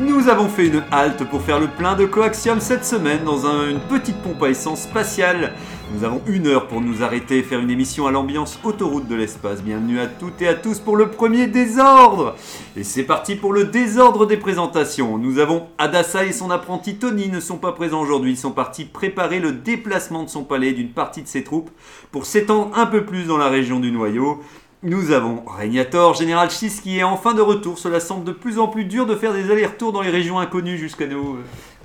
Nous avons fait une halte pour faire le plein de coaxium cette semaine dans un- une petite pompe à essence spatiale. Nous avons une heure pour nous arrêter et faire une émission à l'ambiance autoroute de l'espace. Bienvenue à toutes et à tous pour le premier désordre. Et c'est parti pour le désordre des présentations. Nous avons Adassa et son apprenti Tony ne sont pas présents aujourd'hui. Ils sont partis préparer le déplacement de son palais et d'une partie de ses troupes pour s'étendre un peu plus dans la région du noyau. Nous avons Régnator, Général Schiss qui est enfin de retour. Cela semble de plus en plus dur de faire des allers-retours dans les régions inconnues jusqu'à nous.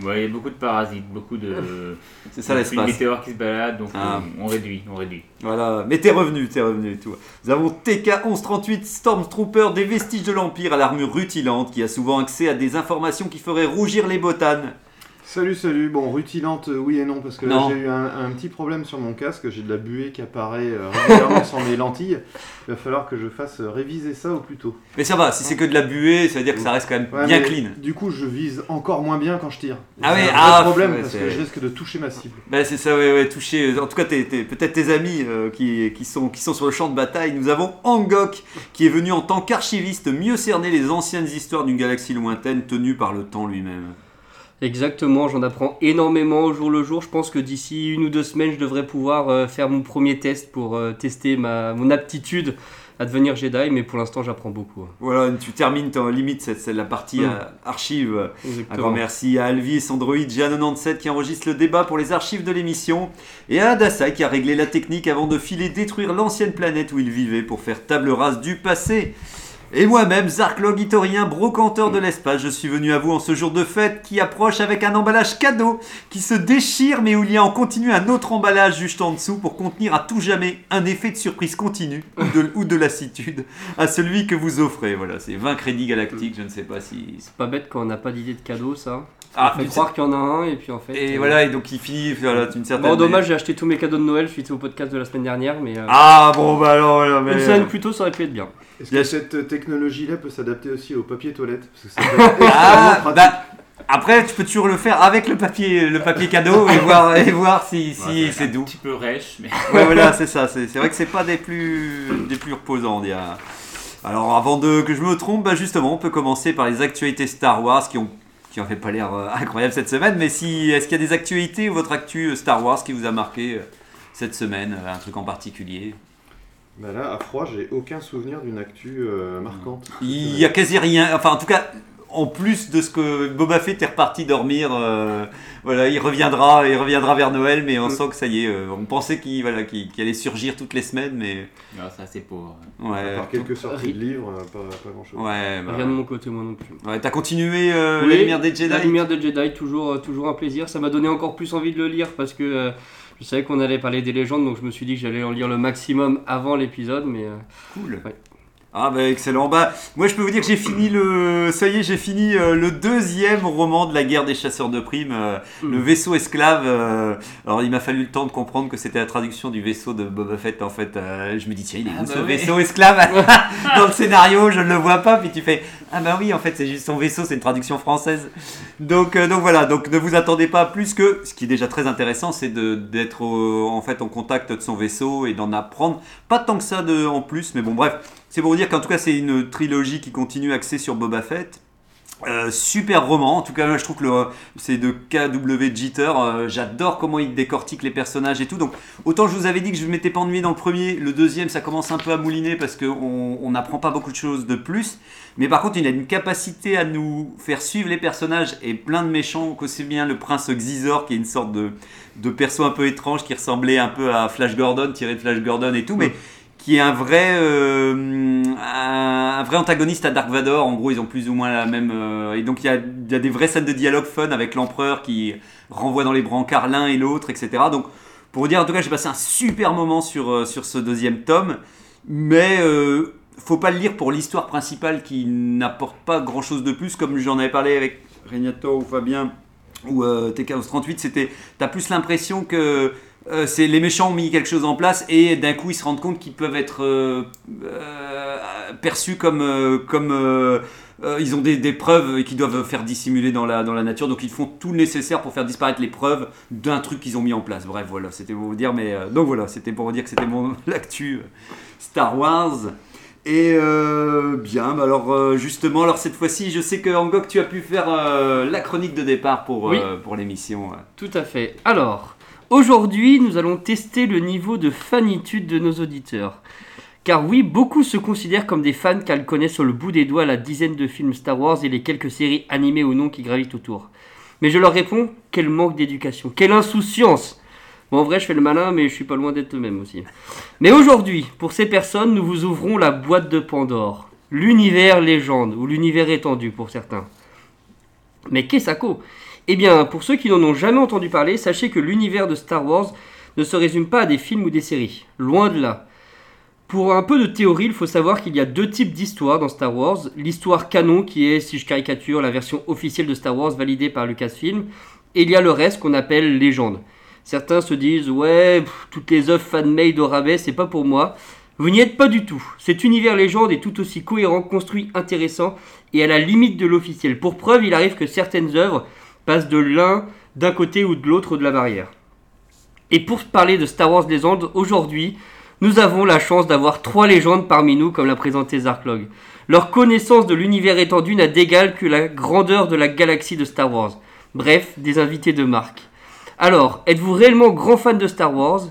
Ouais, il y a beaucoup de parasites, beaucoup de. C'est ça l'espace. météores qui se baladent, donc Ah. on, on réduit, on réduit. Voilà, mais t'es revenu, t'es revenu et tout. Nous avons TK-1138 Stormtrooper des vestiges de l'Empire à l'armure rutilante qui a souvent accès à des informations qui feraient rougir les botanes. Salut, salut. Bon, rutilante, euh, oui et non, parce que là Non. j'ai eu un, un petit problème sur mon casque. J'ai de la buée qui apparaît euh, régulièrement sur mes lentilles. Il va falloir que je fasse euh, réviser ça au plus tôt. Mais ça va, si c'est que de la buée, ça veut dire que ça reste quand même Ouais, bien mais clean. Du coup, je vise encore moins bien quand je tire. Et Ah c'est oui, un ah, problème ouais, parce c'est- que je risque de toucher ma cible. Ben c'est ça, ouais, ouais, touché. En tout cas, t'es- t'es- peut-être tes amis euh, qui, qui, sont, qui sont sur le champ de bataille. Nous avons Angok, qui est venu en tant qu'archiviste mieux cerner les anciennes histoires d'une galaxie lointaine tenue par le temps lui-même. Exactement, j'en apprends énormément au jour le jour. Je pense que d'ici une ou deux semaines, je devrais pouvoir euh, faire mon premier test pour euh, tester ma, mon aptitude à devenir Jedi, mais pour l'instant, j'apprends beaucoup. hein. Voilà, tu termines ton limite, c'est la partie Mm. euh, archive. Un grand merci à Alvis, Android G97 qui enregistre le débat pour les archives de l'émission, et à Adassa qui a réglé la technique avant de filer détruire l'ancienne planète où il vivait pour faire table rase du passé. Et moi-même, Zarklog Itorien, brocanteur de l'espace, je suis venu à vous en ce jour de fête qui approche avec un emballage cadeau qui se déchire mais où il y a en continu un autre emballage juste en dessous pour contenir à tout jamais un effet de surprise continu ou de, ou de lassitude à celui que vous offrez. Voilà, c'est 20 crédits galactiques, je ne sais pas si... C'est pas bête quand on n'a pas d'idée de cadeau, ça. Ah, on fait croire qu'il y en a un, et puis en fait. Et euh, voilà, et donc il finit voilà, une certaine. Bon, dommage, j'ai acheté tous mes cadeaux de Noël suite au podcast de la semaine dernière, mais. euh, Ah bon, bah alors, voilà, mais. Une semaine plus tôt, ça aurait pu être bien. Est-ce que cette euh, technologie-là peut s'adapter aussi au papier toilette Parce que ça peut être extrêmement Ah, bah, après, tu peux toujours le faire avec le papier, le papier cadeau et voir, et voir si, si Ouais, c'est doux. Un petit peu rêche, mais. Ouais, voilà, c'est ça. C'est c'est vrai que c'est pas des plus, des plus reposants. il y a- Alors, avant de que je me trompe, bah justement, on peut commencer par les actualités Star Wars qui ont qui ont fait pas l'air euh, incroyable cette semaine. Mais si, est-ce qu'il y a des actualités ou votre actu euh, Star Wars qui vous a marqué euh, cette semaine, euh, un truc en particulier? Bah là, à froid, j'ai aucun souvenir d'une actu euh, marquante. Il y a quasi rien. Enfin, en tout cas, en plus de ce que Boba Fett est reparti dormir, euh, voilà, il reviendra, il reviendra vers Noël, mais on sent que ça y est. euh, on pensait qu'il voilà, qu'il qu'il allait surgir toutes les semaines, mais Non, ça c'est pauvre. ouais. Par quelques sorties de livres, pas, pas grand chose. Ouais, bah, Rien de mon côté, moi non plus. ouais, t'as continué euh, Oui, la lumière des Jedi? La lumière des Jedi, toujours, toujours un plaisir. Ça m'a donné encore plus envie de le lire parce que euh, je savais qu'on allait parler des légendes, donc je me suis dit que j'allais en lire le maximum avant l'épisode, mais euh, Cool. Ouais. Ah bah excellent. Bah moi je peux vous dire que j'ai fini le ça y est, j'ai fini euh, le deuxième roman de la guerre des chasseurs de primes, euh, Mm. le vaisseau esclave. euh, alors il m'a fallu le temps de comprendre que c'était la traduction du vaisseau de Boba Fett en fait. je me dis tiens, il est Ah où bah ce ouais. vaisseau esclave? Dans le scénario, je ne le vois pas puis tu fais ah bah oui, en fait, c'est juste son vaisseau, c'est une traduction française. Donc donc voilà, donc ne vous attendez pas plus que ce qui est déjà très intéressant, c'est d'être en fait en contact de son vaisseau et d'en apprendre pas tant que ça de, en plus, mais bon bref, c'est pour vous dire qu'en tout cas c'est une trilogie qui continue axée sur Boba Fett. Euh, super roman, en tout cas je trouve que c'est de KW Jeter, euh, j'adore comment il décortique les personnages et tout, donc autant je vous avais dit que je ne m'étais pas ennuyé dans le premier, le deuxième ça commence un peu à mouliner parce qu'on on n'apprend pas beaucoup de choses de plus, mais par contre il a une capacité à nous faire suivre les personnages et plein de méchants, qu'aussi bien le prince Xizor qui est une sorte de, de perso un peu étrange qui ressemblait un peu à Flash Gordon, tiré de Flash Gordon et tout, mais qui est un vrai, euh, un, vrai antagoniste à Dark Vador. En gros, ils ont plus ou moins la même. euh, et donc, il y a, des vraies scènes de dialogue fun avec l'empereur qui renvoie dans les brancards l'un et l'autre, etc. Donc, pour vous dire, en tout cas, j'ai passé un super moment sur, euh, sur ce deuxième tome. Mais euh, faut pas le lire pour l'histoire principale qui n'apporte pas grand chose de plus, comme j'en avais parlé avec Regnato ou Fabien ou euh, TKOS38, c'était. T'as plus l'impression que. Euh, c'est les méchants ont mis quelque chose en place et d'un coup ils se rendent compte qu'ils peuvent être euh, euh, perçus comme comme ils ont des, des preuves qu'ils doivent faire dissimuler dans la, dans la nature donc ils font tout le nécessaire pour faire disparaître les preuves d'un truc qu'ils ont mis en place bref voilà c'était pour vous dire mais donc voilà c'était pour vous dire que c'était mon l'actu Star Wars et euh, bien bah alors euh, justement alors cette fois-ci je sais que Angok tu as pu faire euh, la chronique de départ pour, Oui. pour l'émission. Tout à fait. Alors, aujourd'hui, nous allons tester le niveau de fanitude de nos auditeurs. Car oui, beaucoup se considèrent comme des fans car ils connaissent sur le bout des doigts la dizaine de films Star Wars et les quelques séries animées ou non qui gravitent autour. Mais je leur réponds, quel manque d'éducation, quelle insouciance Bon, en vrai, je fais le malin, mais je suis pas loin d'être le même aussi. Mais aujourd'hui, pour ces personnes, nous vous ouvrons la boîte de Pandore. L'univers légende, ou l'univers étendu pour certains. Mais qu'est-ce que eh bien, pour ceux qui n'en ont jamais entendu parler, sachez que l'univers de Star Wars ne se résume pas à des films ou des séries. Loin de là. Pour un peu de théorie, il faut savoir qu'il y a deux types d'histoires dans Star Wars. L'histoire canon, qui est, si je caricature, la version officielle de Star Wars validée par Lucasfilm. Et il y a le reste qu'on appelle légende. Certains se disent, ouais, toutes les œuvres fan-made au rabais, c'est pas pour moi. Vous n'y êtes pas du tout. Cet univers légende est tout aussi cohérent, construit, intéressant et à la limite de l'officiel. Pour preuve, il arrive que certaines œuvres passent de l'un d'un côté ou de l'autre de la barrière. Et pour parler de Star Wars Légende, aujourd'hui, nous avons la chance d'avoir trois légendes parmi nous, comme l'a présenté Zarklog. Leur connaissance de l'univers étendu n'a d'égal que la grandeur de la galaxie de Star Wars. Bref, des invités de marque. Alors, êtes-vous réellement grand fan de Star Wars?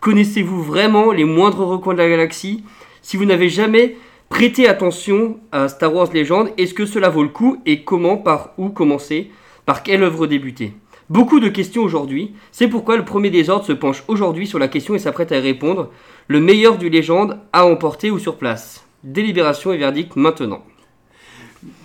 Connaissez-vous vraiment les moindres recoins de la galaxie? Si vous n'avez jamais prêté attention à Star Wars Légende, est-ce que cela vaut le coup? Et comment, par où commencer? Par quelle œuvre débuter Beaucoup de questions aujourd'hui, c'est pourquoi le premier des ordres se penche aujourd'hui sur la question et s'apprête à y répondre. Le meilleur du légende à emporter ou sur place Délibération et verdict maintenant.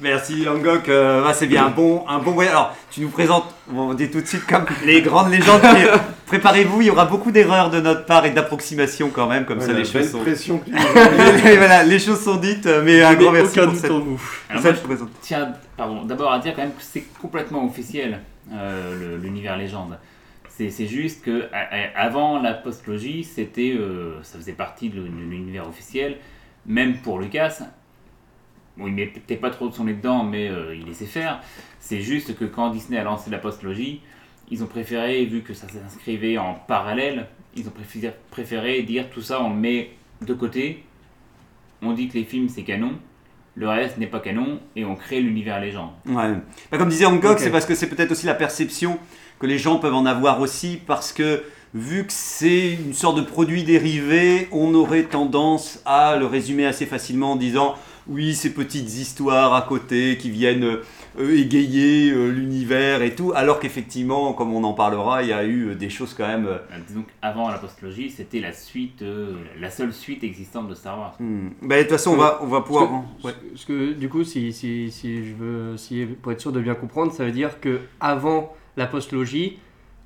Merci Angok, Euh, c'est bien un bon, un bon voyage. Alors, tu nous présentes, on dit tout de suite comme les grandes légendes. Préparez-vous, il y aura beaucoup d'erreurs de notre part et d'approximations quand même, comme ça les choses sont. pression Et voilà, les choses sont dites, mais un grand merci pour cette, vous. Alors cette moi, je présentation. tiens pardon, d'abord à dire quand même que c'est complètement officiel, euh, l'univers légende. C'est juste que à- avant la postlogie, c'était, euh, ça faisait partie de l'univers officiel, même pour Lucas. Bon, il mettait pas trop de son nez dedans, mais euh, il laissait faire. C'est juste que quand Disney a lancé la postlogie, ils ont préféré, vu que ça s'inscrivait en parallèle, ils ont préféré, préféré dire tout ça, on le met de côté. On dit que les films c'est canon, le reste n'est pas canon, et on crée l'univers légende. Ouais. Bah, comme disait Angok, Ok. c'est parce que c'est peut-être aussi la perception que les gens peuvent en avoir aussi, parce que vu que c'est une sorte de produit dérivé, on aurait tendance à le résumer assez facilement en disant oui, ces petites histoires à côté qui viennent euh, égayer euh, l'univers et tout, alors qu'effectivement, comme on en parlera, il y a eu euh, des choses quand même. Euh, disons qu'avant la postlogie, c'était la suite, euh, la seule suite existante de Star Wars. hmm. Bah, de toute façon, on va, on va pouvoir. Parce ouais. que, parce que, du coup, si, si, si je veux, si, pour être sûr de bien comprendre, ça veut dire que avant la postlogie,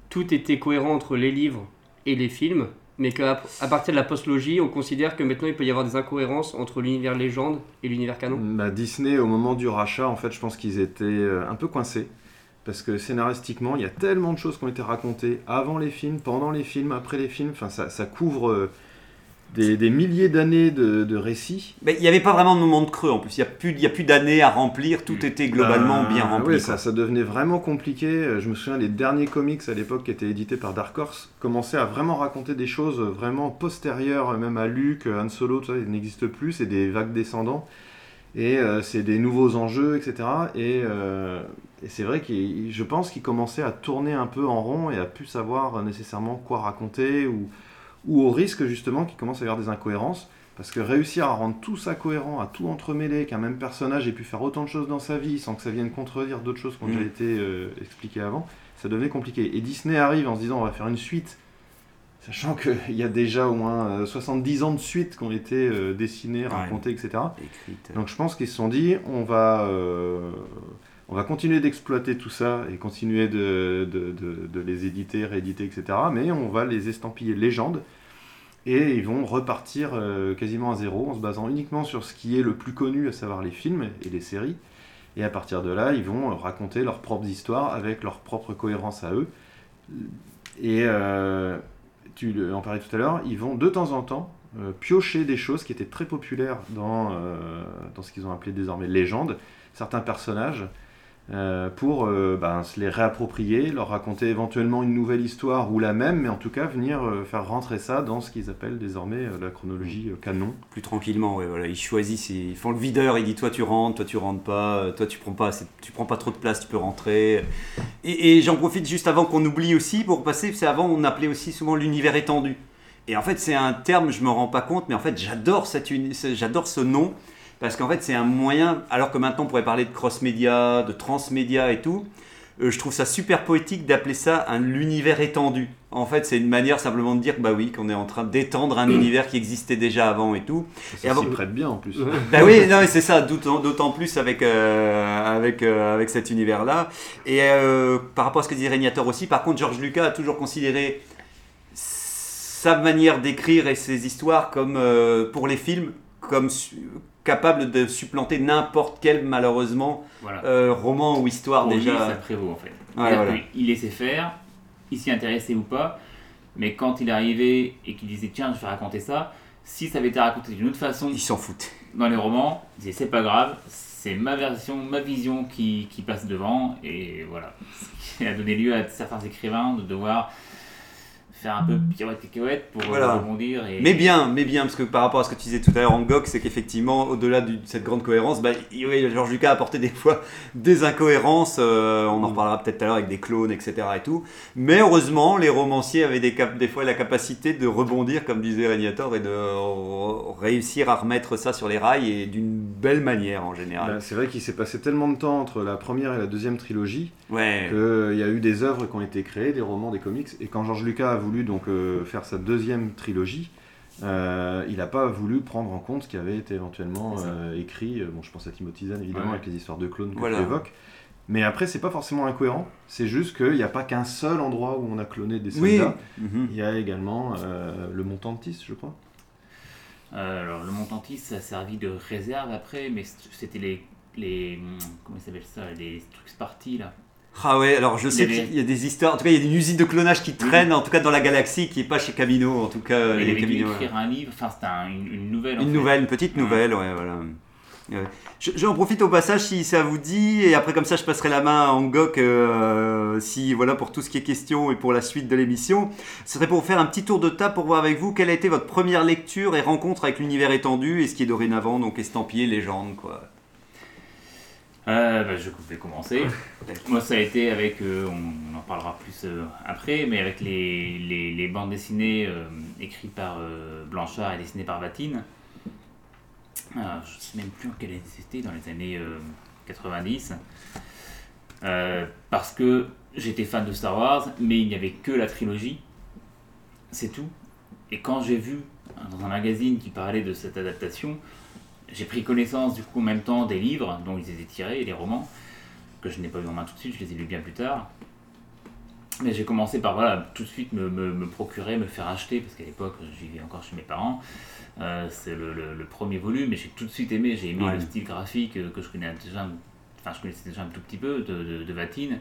tout était cohérent entre les livres et les films, mais qu'à à partir de la postlogie, on considère que maintenant il peut y avoir des incohérences entre l'univers légende et l'univers canon. Bah, Disney, au moment du rachat, en fait, je pense qu'ils étaient euh, un peu coincés. Parce que scénaristiquement, il y a tellement de choses qui ont été racontées avant les films, pendant les films, après les films. Enfin, ça, ça couvre euh, des, des milliers d'années de, de récits. Mais il n'y avait pas vraiment de moment de creux en plus. Il n'y a plus, il y a plus d'années à remplir. Tout était globalement Euh, bien rempli. quoi. ça, ça devenait vraiment compliqué. Je me souviens, les derniers comics à l'époque qui étaient édités par Dark Horse commençaient à vraiment raconter des choses vraiment postérieures, même à Luke, Han Solo, tout ça, ils n'existent plus. C'est des vagues descendants. Et euh, c'est des nouveaux enjeux, etc. Et, euh, et c'est vrai que je pense qu'ils commençaient à tourner un peu en rond et à plus savoir euh, nécessairement quoi raconter ou, ou au risque justement qu'il commence à y avoir des incohérences. Parce que réussir à rendre tout ça cohérent, à tout entremêler, qu'un même personnage ait pu faire autant de choses dans sa vie sans que ça vienne contredire d'autres choses qui ont Mm. déjà été euh, expliquées avant, ça devenait compliqué. Et Disney arrive en se disant on va faire une suite, sachant qu'il y a déjà au moins euh, 70 ans de suites qui ont été euh, dessinées, racontées, etc. Écrite. Donc je pense qu'ils se sont dit, on va, euh, on va continuer d'exploiter tout ça et continuer de, les éditer, rééditer, etc. Mais on va les estampiller légendes et ils vont repartir euh, quasiment à zéro en se basant uniquement sur ce qui est le plus connu, à savoir les films et les séries. Et à partir de là, ils vont raconter leurs propres histoires avec leur propre cohérence à eux. Et euh, tu en parlais tout à l'heure, ils vont de temps en temps euh, piocher des choses qui étaient très populaires dans, euh, dans ce qu'ils ont appelé désormais légende, certains personnages, euh, pour euh, ben, se les réapproprier, leur raconter éventuellement une nouvelle histoire ou la même, mais en tout cas venir euh, faire rentrer ça dans ce qu'ils appellent désormais la chronologie canon. Plus tranquillement, voilà. Ils choisissent, ils font le videur, il dit toi tu rentres, toi tu rentres pas, toi tu prends pas, tu prends pas trop de place, tu peux rentrer. Et, j'en profite juste avant qu'on oublie aussi pour passer, c'est avant on appelait aussi souvent l'univers étendu. Et en fait c'est un terme, je me rends pas compte, mais en fait j'adore j'adore ce nom parce qu'en fait c'est un moyen, alors que maintenant on pourrait parler de cross-média, de transmédia et tout. euh, je trouve ça super poétique d'appeler ça un l'univers étendu. En fait, c'est une manière simplement de dire bah oui qu'on est en train d'étendre un univers qui existait déjà avant et tout. Ça Et avant- s'y prête bien en plus. Bah oui, non, c'est ça, d'autant plus avec, euh, avec, euh, avec cet univers-là. Et euh, par rapport à ce que disait Régnator aussi, par contre, George Lucas a toujours considéré sa manière d'écrire et ses histoires comme, pour les films, comme capable de supplanter n'importe quel, malheureusement, Voilà. euh, roman ou histoire Pour lui, déjà. ça prévaut en fait. Ouais, C'est-à-dire voilà. qu'il laissait faire, il s'y intéressait ou pas, mais quand il arrivait et qu'il disait tiens, je vais raconter ça, si ça avait été raconté d'une autre façon Ils s'en foutent. dans les romans, il disait c'est pas grave, c'est ma version, ma vision qui, qui passe devant, et voilà. Ce qui a donné lieu à certains écrivains de devoir faire un peu pirouette cacahuète pour Voilà. rebondir. Et... Mais bien, mais bien, parce que par rapport à ce que tu disais tout à l'heure en GOG, c'est qu'effectivement, au-delà de cette grande cohérence, bah, Georges Lucas a apporté des fois des incohérences, euh, on en reparlera peut-être tout à l'heure avec des clones, etc. et tout. Mais heureusement, les romanciers avaient des, cap- des fois la capacité de rebondir, comme disait Régnator, et de réussir à remettre ça sur les rails, et d'une belle manière en général. Bah, c'est vrai qu'il s'est passé tellement de temps entre la première et la deuxième trilogie Ouais. qu'il y a eu des œuvres qui ont été créées, des romans, des comics. Et quand George Lucas a voulu donc euh, faire sa deuxième trilogie, euh, il n'a pas voulu prendre en compte ce qui avait été éventuellement euh, écrit. Bon, je pense à Timothy Zahn évidemment Ouais. avec les histoires de clones que Voilà. tu évoques. Mais après, c'est pas forcément incohérent. C'est juste qu'il n'y a pas qu'un seul endroit où on a cloné des Oui. soldats. Mhm. Il y a également euh, le Montantis, je crois. Alors le Montantis, a servi de réserve après, mais c'était les, les comment ils s'appellent ça, les trucs Sparty là. Ah ouais, alors je sais Il avait- qu'il y a des histoires, en tout cas il y a une usine de clonage qui traîne, en tout cas dans la galaxie, qui est pas chez Camino, en tout cas. il les avait dû Camino, ouais. écrire un livre, enfin c'était un- une, une nouvelle. en Une fait. nouvelle, une petite nouvelle, ouais, voilà. Ouais. Je- J'en profite au passage si ça vous dit, et après comme ça je passerai la main à Angok euh, si voilà pour tout ce qui est question et pour la suite de l'émission. Ce serait pour vous faire un petit tour de table pour voir avec vous quelle a été votre première lecture et rencontre avec l'univers étendu et ce qui est dorénavant donc estampillé légende quoi. Euh, bah, je vais commencer. Moi, ça a été avec, euh, on, on en parlera plus euh, après, mais avec les, les, les bandes dessinées écrites par Blanchard et dessinées par Vatine. Je ne sais même plus en quelle année c'était, dans les années euh, 90. Euh, parce que j'étais fan de Star Wars, mais il n'y avait que la trilogie. C'est tout. Et quand j'ai vu hein, dans un magazine qui parlait de cette adaptation, j'ai pris connaissance du coup en même temps des livres dont ils étaient tirés, les romans, que je n'ai pas eu en main tout de suite, je les ai lus bien plus tard. Mais j'ai commencé par voilà, tout de suite me, me- me procurer, me faire acheter, parce qu'à l'époque je vivais encore chez mes parents. Euh, c'est le, le- le premier volume et j'ai tout de suite aimé, j'ai aimé Ouais. le style graphique euh, que je connais déjà, enfin je connaissais déjà un tout petit peu de, de, de Vatine.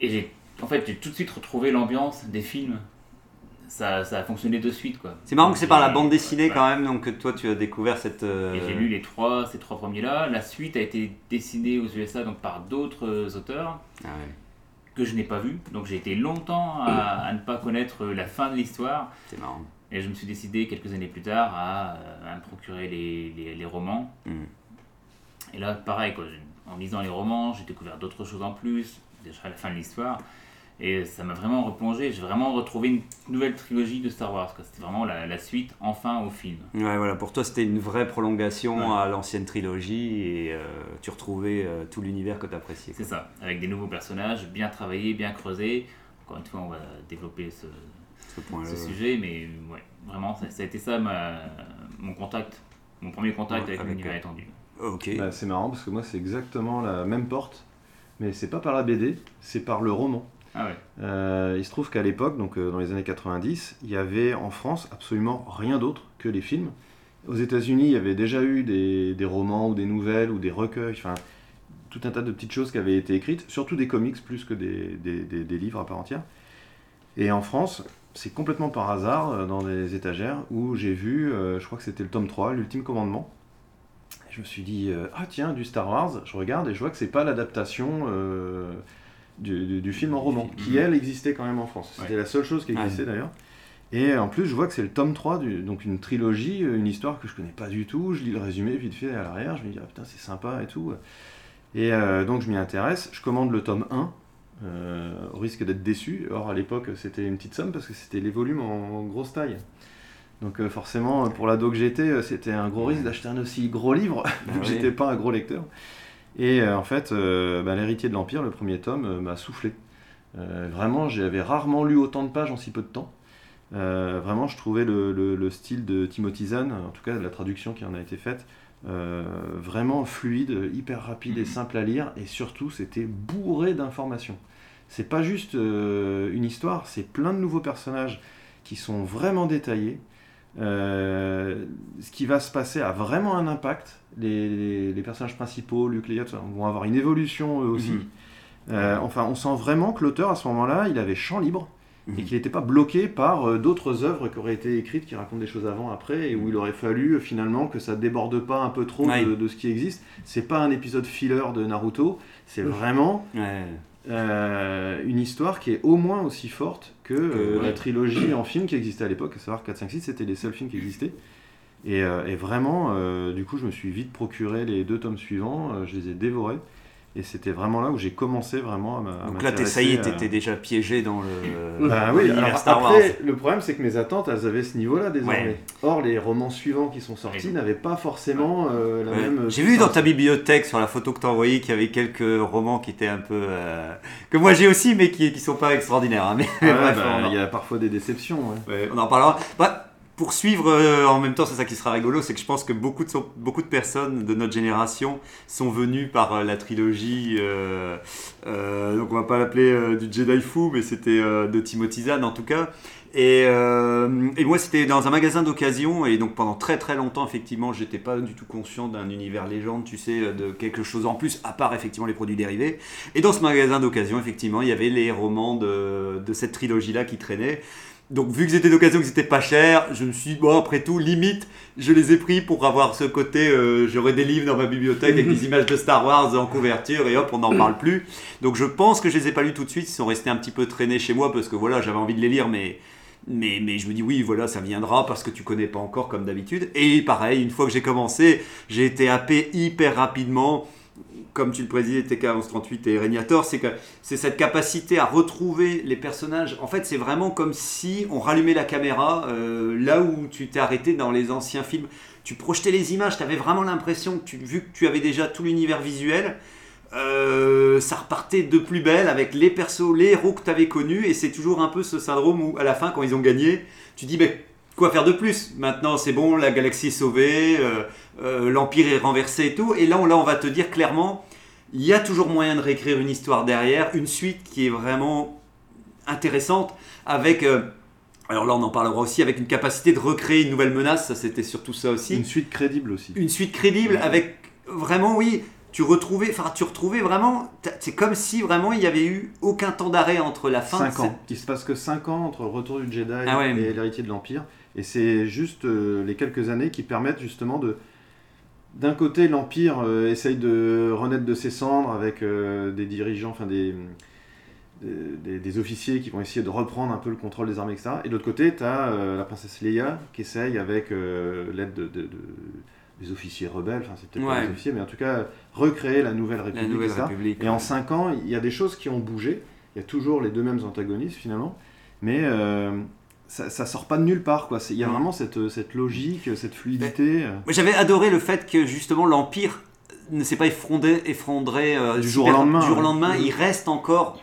Et j'ai en fait j'ai tout de suite retrouvé l'ambiance des films. Ça, ça a fonctionné de suite quoi. C'est marrant que c'est par la Et- bande dessinée voilà. quand même donc que toi tu as découvert cette. euh, j'ai lu les trois, ces trois premiers-là. La suite a été dessinée aux USA donc par d'autres euh, auteurs Ah ouais, que je n'ai pas vus. Donc j'ai été longtemps à, à ne pas connaître la fin de l'histoire. c'est marrant. Et je me suis décidé quelques années plus tard à, euh, à me procurer les, les- les romans. Mm. Et là, pareil, quoi, en lisant les romans, j'ai découvert d'autres choses en plus, déjà à la fin de l'histoire. Et ça m'a vraiment replongé. J'ai vraiment retrouvé une nouvelle trilogie de Star Wars. C'était vraiment la, la suite, enfin, au film. Ouais, voilà, pour toi c'était une vraie prolongation Ouais. à l'ancienne trilogie et euh, tu retrouvais euh, tout l'univers que tu appréciais. C'est ça, avec des nouveaux personnages, bien travaillés, bien creusés. Encore une fois, on va développer ce, Ce point-là. ce sujet, mais ouais, vraiment, ça, ça a été ça ma, mon contact, mon premier contact Ouais, avec, avec, l'univers euh, étendu. Ok. Bah, c'est marrant parce que moi, c'est exactement la même porte, mais c'est pas par la BD, c'est par le roman. Ah Euh, il se trouve qu'à l'époque, donc euh, dans les années 90, il y avait en France absolument rien d'autre que les films. Aux États-Unis, il y avait déjà eu des, romans ou des nouvelles ou des recueils, enfin tout un tas de petites choses qui avaient été écrites, surtout des comics plus que des, livres à part entière. Et en France, c'est complètement par hasard euh, dans des étagères où j'ai vu, je crois que c'était le tome 3, l'ultime commandement. Je me suis dit, ah tiens, du Star Wars, je regarde et je vois que c'est pas l'adaptation du, du- du film en roman, qui elle existait quand même en France. C'était Ouais. la seule chose qui existait d'ailleurs. Et en plus, je vois que c'est le tome 3, du- donc une trilogie, euh, une histoire que je connais pas du tout. Je lis le résumé vite fait à l'arrière, je me dis, ah putain, c'est sympa et tout. Et euh, donc je m'y intéresse, je commande le tome 1, euh, au risque d'être déçu. Or, à l'époque, c'était une petite somme parce que c'était les volumes en, grosse taille. Donc euh, forcément, pour l'ado que j'étais, euh, c'était un gros risque d'acheter un aussi gros livre, vu que j'étais pas un gros lecteur. Et euh, en fait, euh, bah, l'héritier de l'Empire, le premier tome, euh, m'a soufflé. Vraiment, j'avais rarement lu autant de pages en si peu de temps. Vraiment, je trouvais le, le- le style de Timothy Zahn, en tout cas la traduction qui en a été faite, vraiment fluide, hyper rapide et simple à lire, et surtout, c'était bourré d'informations. C'est pas juste une histoire, c'est plein de nouveaux personnages qui sont vraiment détaillés. Euh, ce qui va se passer a vraiment un impact. Les, les- les personnages principaux, Luke, Leia, vont avoir une évolution eux aussi. Mhm. Euh, enfin, on sent vraiment que l'auteur, à ce moment-là, il avait champ libre et Mhm. qu'il n'était pas bloqué par euh, d'autres œuvres qui auraient été écrites, qui racontent des choses avant, après, et où il aurait fallu finalement que ça déborde pas un peu trop Ouais. de, de ce qui existe. C'est pas un épisode filler de Naruto, c'est vraiment Ouais. Euh, une histoire qui est au moins aussi forte que euh, ouais. la trilogie en film qui existait à l'époque, à savoir 4, 5, 6, c'était les seuls films qui existaient. Et, euh, et vraiment, du coup, je me suis vite procuré les deux tomes suivants, je les ai dévorés. Et c'était vraiment là où j'ai commencé vraiment à à Donc là, t'es, m'intéresser ça y est, t'étais déjà piégé dans le. Bah oui, alors Star Wars. après, le problème c'est que mes attentes, elles avaient ce niveau-là désormais. Ouais. Or, les romans suivants qui sont sortis n'avaient pas forcément euh, la Ouais. même. J'ai vu dans ta bibliothèque sur la photo que t'as envoyée qu'il y avait quelques romans qui étaient un peu euh, que moi j'ai aussi mais qui qui sont pas extraordinaires. hein. Mais Ouais, bref, bah, il y a parfois des déceptions. ouais. Ouais, on en parlera. Bah, pour suivre euh, en même temps, c'est ça qui sera rigolo, c'est que je pense que beaucoup de, beaucoup de personnes de notre génération sont venues par euh, la trilogie. euh, euh, donc on va pas l'appeler euh, du Jedi fou, mais c'était de Timothy Zahn en tout cas. Et, et moi, c'était dans un magasin d'occasion, et donc pendant très très longtemps, effectivement, j'étais pas du tout conscient d'un univers légende, tu sais, de quelque chose en plus, à part effectivement les produits dérivés. Et dans ce magasin d'occasion, effectivement, il y avait les romans de, de cette trilogie-là qui traînaient. Donc, vu que c'était d'occasion, que c'était pas cher, je me suis dit, bon, après tout, limite, je les ai pris pour avoir ce côté, euh, j'aurais des livres dans ma bibliothèque avec des images de Star Wars en couverture, et hop, on n'en parle plus. Donc, je pense que je les ai pas lus tout de suite, ils sont restés un petit peu traînés chez moi, parce que voilà, j'avais envie de les lire, mais. Mais, mais je me dis oui voilà ça viendra parce que tu connais pas encore comme d'habitude et pareil une fois que j'ai commencé j'ai été happé hyper rapidement comme tu le précisais TK1138 et Régnator, c'est que c'est cette capacité à retrouver les personnages. En fait, c'est vraiment comme si on rallumait la caméra euh, là où tu t'es arrêté dans les anciens films. Tu projetais les images, tu avais vraiment l'impression que vu que tu avais déjà tout l'univers visuel, euh, ça repartait de plus belle avec les persos, les héros que tu avais connus. Et c'est toujours un peu ce syndrome où, à la fin, quand ils ont gagné, tu dis, mais quoi faire de plus? Maintenant, c'est bon, la galaxie est sauvée, euh, euh, l'Empire est renversé et tout. Et là, on, là, on va te dire clairement, il y a toujours moyen de réécrire une histoire derrière, une suite qui est vraiment intéressante avec. euh, alors là, on en parlera aussi avec une capacité de recréer une nouvelle menace. Ça, c'était surtout ça aussi. Une suite crédible aussi. Une suite crédible avec vraiment, oui. Tu retrouvais, enfin, tu retrouvais vraiment. C'est comme si vraiment il y avait eu aucun temps d'arrêt entre la fin. 5 de ans. Il se passe que 5 ans entre le retour du Jedi Ah ouais. et l'héritier de l'Empire. Et c'est juste euh, les quelques années qui permettent justement de. D'un côté, l'Empire euh, essaye de renaître de ses cendres avec euh, des dirigeants, enfin des, des, des officiers qui vont essayer de reprendre un peu le contrôle des armées, etc. Et de l'autre côté, tu as la princesse Leia qui essaye, avec euh, l'aide de, de- de- des officiers rebelles, enfin c'est peut-être pas des officiers, mais en tout cas recréer la nouvelle La République. Nouvelle. République. Et en 5 ans, il y a des choses qui ont bougé. Il y a toujours les deux mêmes antagonistes finalement. Mais euh, ça, ça sort pas de nulle part. quoi. Il y a Mm. vraiment cette, cette logique, cette fluidité. euh. J'avais adoré le fait que justement l'Empire ne s'est pas effondré, effondré euh, Du super- jour au lendemain, du jour au lendemain. Il reste encore,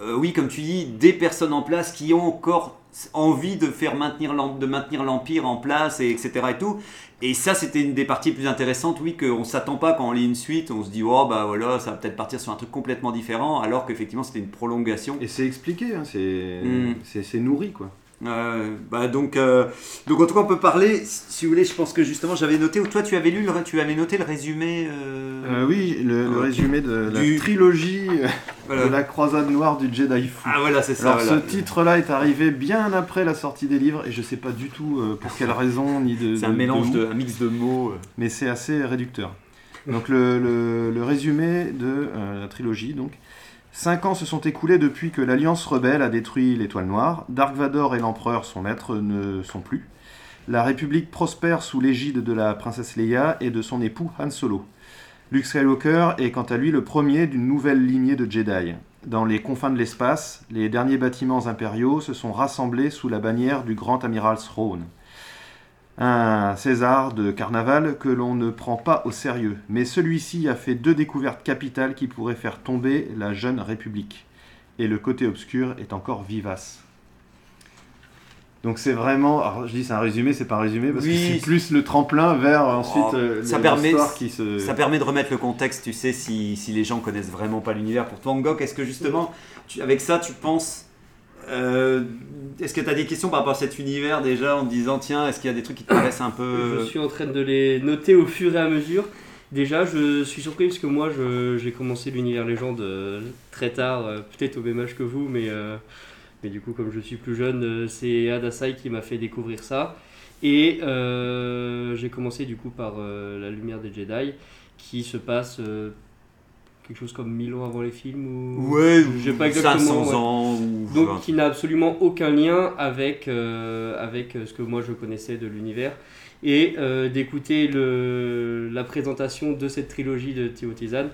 euh, oui, comme tu dis, des personnes en place qui ont encore envie de faire maintenir de maintenir l'empire en place et etc et tout et ça c'était une des parties plus intéressantes oui qu'on s'attend pas quand on lit une suite on se dit oh bah voilà ça va peut-être partir sur un truc complètement différent alors qu'effectivement c'était une prolongation Et c'est expliqué, hein, c'est Mm. c'est nourri. quoi. Euh, bah donc, euh, donc en tout cas on peut parler, si vous voulez, je pense que justement j'avais noté, ou toi tu avais lu, le, tu avais noté le résumé euh, Euh, oui, le, résumé de la Du- trilogie voilà. de la croisade noire du Jedi fou. Ah voilà, c'est ça. Alors voilà. ce titre-là est arrivé bien après la sortie des livres et je sais pas du tout euh, pour quelle raison ni de. C'est de- un mélange de, de, un mix de mots. euh. mais c'est assez réducteur. Donc le, le- le résumé de euh, la trilogie, donc. Cinq ans se sont écoulés depuis que l'Alliance rebelle a détruit l'étoile noire. Dark Vador et l'Empereur, son maître, ne sont plus. La République prospère sous l'égide de la princesse Leia et de son époux Han Solo. Luke Skywalker est quant à lui le premier d'une nouvelle lignée de Jedi. Dans les confins de l'espace, les derniers bâtiments impériaux se sont rassemblés sous la bannière du grand amiral Throne. Un César de carnaval que l'on ne prend pas au sérieux, mais celui-ci a fait deux découvertes capitales qui pourraient faire tomber la jeune République. Et le côté obscur est encore vivace. Donc c'est vraiment, alors je dis c'est un résumé, c'est pas un résumé parce Oui. que c'est plus le tremplin vers ensuite Oh, euh, ça permet- l'histoire qui se. Ça permet de remettre le contexte, tu sais, si, si les gens connaissent vraiment pas l'univers. Pour toi, est-ce que justement, tu- avec ça, tu penses. Euh, est-ce que tu as des questions par rapport à cet univers déjà en te disant, tiens, est-ce qu'il y a des trucs qui te paraissent un peu. Je suis en train de les noter au fur et à mesure. Déjà, je suis surpris parce que moi, j'ai commencé l'univers légende euh, très tard, euh, peut-être au même âge que vous, mais, mais du coup, comme je suis plus jeune, c'est Adasai qui m'a fait découvrir ça. Et j'ai commencé du coup par La Lumière des Jedi, qui se passe quelque chose comme 1000 ans avant les films ou... Ouais, je sais pas ou exactement. 500 ouais. ans ou. Donc qui n'a absolument aucun lien avec, euh, avec euh, ce que moi je connaissais de l'univers. Et euh, d'écouter le- la présentation de cette trilogie de Teotihuacan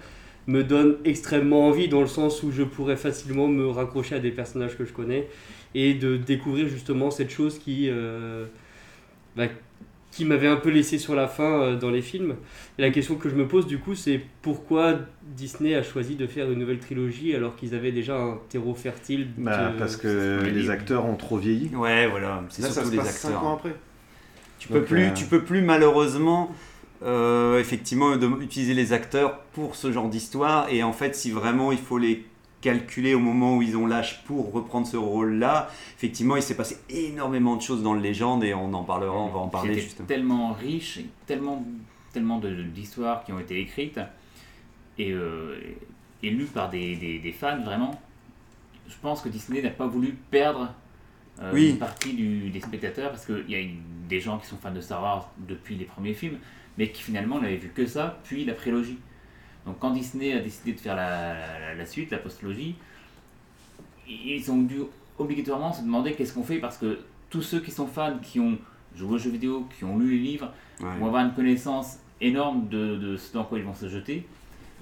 me donne extrêmement envie dans le sens où je pourrais facilement me raccrocher à des personnages que je connais et de découvrir justement cette chose qui, euh, bah, qui m'avait un peu laissé sur la fin euh, dans les films. Et la question que je me pose du coup c'est pourquoi Disney a choisi de faire une nouvelle trilogie alors qu'ils avaient déjà un terreau fertile Bah, parce que les acteurs ont trop vieilli. Ouais, voilà, c'est Là, ça surtout se les passe 5 acteurs. ans après. Tu peux Donc, plus, euh, tu peux plus malheureusement euh, effectivement de- utiliser les acteurs pour ce genre d'histoire et en fait si vraiment il faut les calculer au moment où ils ont l'âge pour reprendre ce rôle-là, effectivement il s'est passé énormément de choses dans le légende et on en parlera, on va en parler justement. tellement riche, tellement, tellement d'histoires qui ont été écrites et, euh, et lues par des, des- des fans vraiment. Je pense que Disney n'a pas voulu perdre euh, Oui. une partie du- des spectateurs parce qu'il y a des gens qui sont fans de Star Wars depuis les premiers films, mais qui finalement n'avaient vu que ça, puis la prélogie. Donc quand Disney a décidé de faire la, la- la suite, la postlogie, ils ont dû obligatoirement se demander qu'est-ce qu'on fait parce que tous ceux qui sont fans, qui ont joué aux jeux vidéo, qui ont lu les livres, Ouais. vont avoir une connaissance énorme de, de ce dans quoi ils vont se jeter.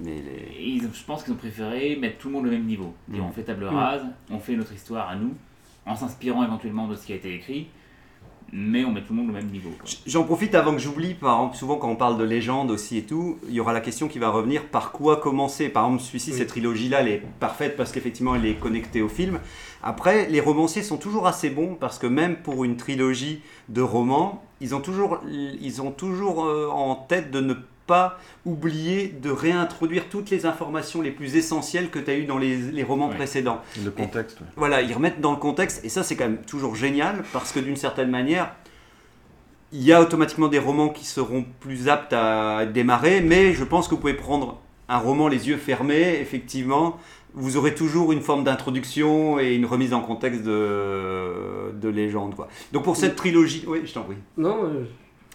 Mais les- Et ils- je pense qu'ils ont préféré mettre tout le monde au même niveau. Mm. on fait table Mm. rase, on fait notre histoire à nous, en s'inspirant éventuellement de ce qui a été écrit, mais on met tout le monde au même niveau. J'en profite avant que j'oublie, par exemple, souvent quand on parle de légende aussi et tout, il y aura la question qui va revenir par quoi commencer? Par exemple, celui-ci, Oui. cette trilogie-là, elle est parfaite parce qu'effectivement, elle est connectée au film. Après, les romanciers sont toujours assez bons parce que même pour une trilogie de romans, ils ont toujours, ils ont toujours euh, en tête de ne pas oublier de réintroduire toutes les informations les plus essentielles que tu as eues dans les, les romans précédents. Le contexte. ouais. Voilà, ils remettent dans le contexte, et ça c'est quand même toujours génial, parce que d'une certaine manière, il y a automatiquement des romans qui seront plus aptes à démarrer, mais je pense que vous pouvez prendre un roman les yeux fermés, effectivement, vous aurez toujours une forme d'introduction et une remise en contexte de, de légende. Quoi. Donc pour cette trilogie, oui, je t'en prie. Non, euh,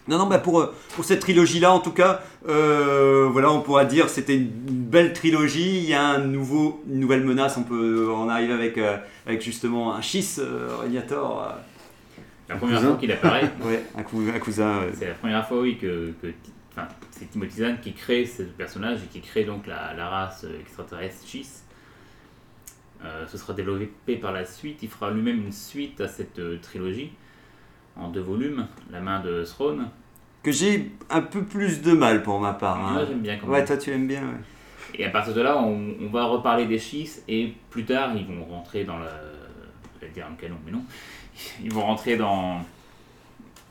Non, non, bah pour, euh, pour cette trilogie-là, en tout cas, euh, voilà, on pourra dire c'était une belle trilogie. Il y a un nouveau, une nouvelle menace. On peut en arriver avec, euh, avec justement un Schiss euh, euh, La première cousin. fois qu'il apparaît, ouais, un, cou- un cousin. c'est la première fois oui, que, que enfin, c'est Timothy Zahn qui crée ce personnage et qui crée donc la, la race extraterrestre Schiss. Euh, ce sera développé par la suite. Il fera lui-même une suite à cette trilogie en deux volumes, La main de Throne. que j'ai un peu plus de mal pour ma part. hein. Moi j'aime bien quand même. Ouais, toi tu aimes bien. ouais. Et à partir de là, on, on va reparler des Schiss et plus tard, ils vont rentrer dans le. Je vais dire un canon, mais non. Ils vont rentrer dans,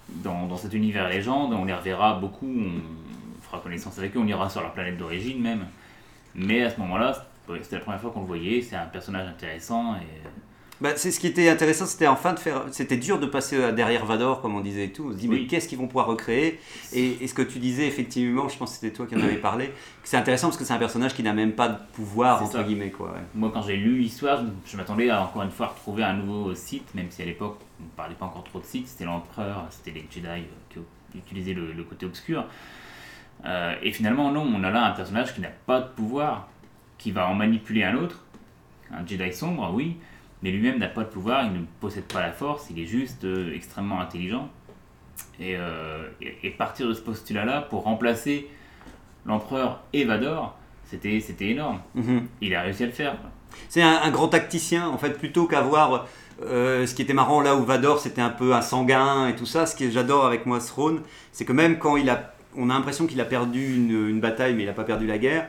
dans, dans cet univers légende. On les reverra beaucoup. On fera connaissance avec eux. On ira sur leur planète d'origine même. Mais à ce moment-là, c'était la première fois qu'on le voyait. C'est un personnage intéressant et Bah, c'est ce qui était intéressant, c'était enfin de faire. C'était dur de passer euh, derrière Vador, comme on disait et tout. On se dit, mais qu'est-ce qu'ils vont pouvoir recréer? Et, et ce que tu disais, effectivement, je pense que c'était toi qui en avais parlé, c'est intéressant parce que c'est un personnage qui n'a même pas de pouvoir, entre ça. guillemets, quoi. ouais. Moi, quand j'ai lu l'histoire, je- m'attendais à encore une fois retrouver un nouveau site, même si à l'époque on ne parlait pas encore trop de sites, c'était l'empereur, c'était les Jedi euh, qui utilisaient le, le côté obscur. Euh, et finalement, non, on a là un personnage qui n'a pas de pouvoir, qui va en manipuler un autre, un Jedi sombre, oui, mais lui-même n'a pas de pouvoir, il ne possède pas la force, il est juste euh, extrêmement intelligent. Et, euh, et- et partir de ce postulat-là pour remplacer l'empereur et Vador, c'était énorme. Mhm. Il a réussi à le faire. C'est un, un grand tacticien, en fait, plutôt qu'avoir. euh, ce qui était marrant là où Vador c'était un peu un sanguin et tout ça, ce que j'adore avec moi Throne, c'est que même quand il a, on a l'impression qu'il a perdu une, une bataille mais il n'a pas perdu la guerre,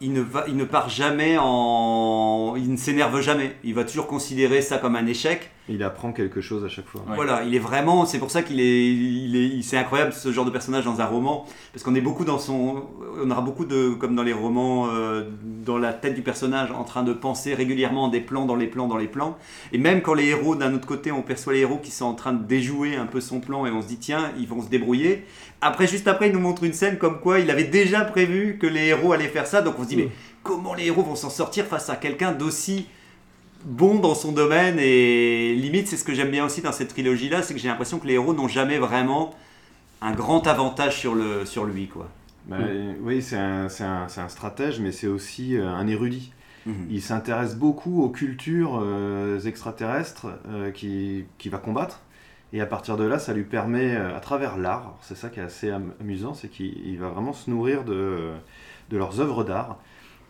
il ne, va, il ne part jamais en. Il ne s'énerve jamais. Il va toujours considérer ça comme un échec. Il apprend quelque chose à chaque fois. Ouais. Voilà, il est vraiment. C'est pour ça qu'il est. Il est il- c'est incroyable ce genre de personnage dans un roman. Parce qu'on est beaucoup dans son. On aura beaucoup de. Comme dans les romans, euh, dans la tête du personnage, en train de penser régulièrement des plans dans les plans dans les plans. Et même quand les héros, d'un autre côté, on perçoit les héros qui sont en train de déjouer un peu son plan et on se dit, tiens, ils vont se débrouiller. Après, juste après, il nous montre une scène comme quoi il avait déjà prévu que les héros allaient faire ça. Donc on se dit, mais comment les héros vont s'en sortir face à quelqu'un d'aussi bon dans son domaine et limite c'est ce que j'aime bien aussi dans cette trilogie là c'est que j'ai l'impression que les héros n'ont jamais vraiment un grand avantage sur, le, sur lui quoi. Bah, Oui, c'est un, c'est un- c'est un stratège, mais c'est aussi euh, un érudit. Il s'intéresse beaucoup aux cultures euh, extraterrestres euh, qui, qui va combattre. Et à partir de là, ça lui permet, à travers l'art, c'est ça qui est assez am- amusant, c'est qu'il il va vraiment se nourrir de, de leurs œuvres d'art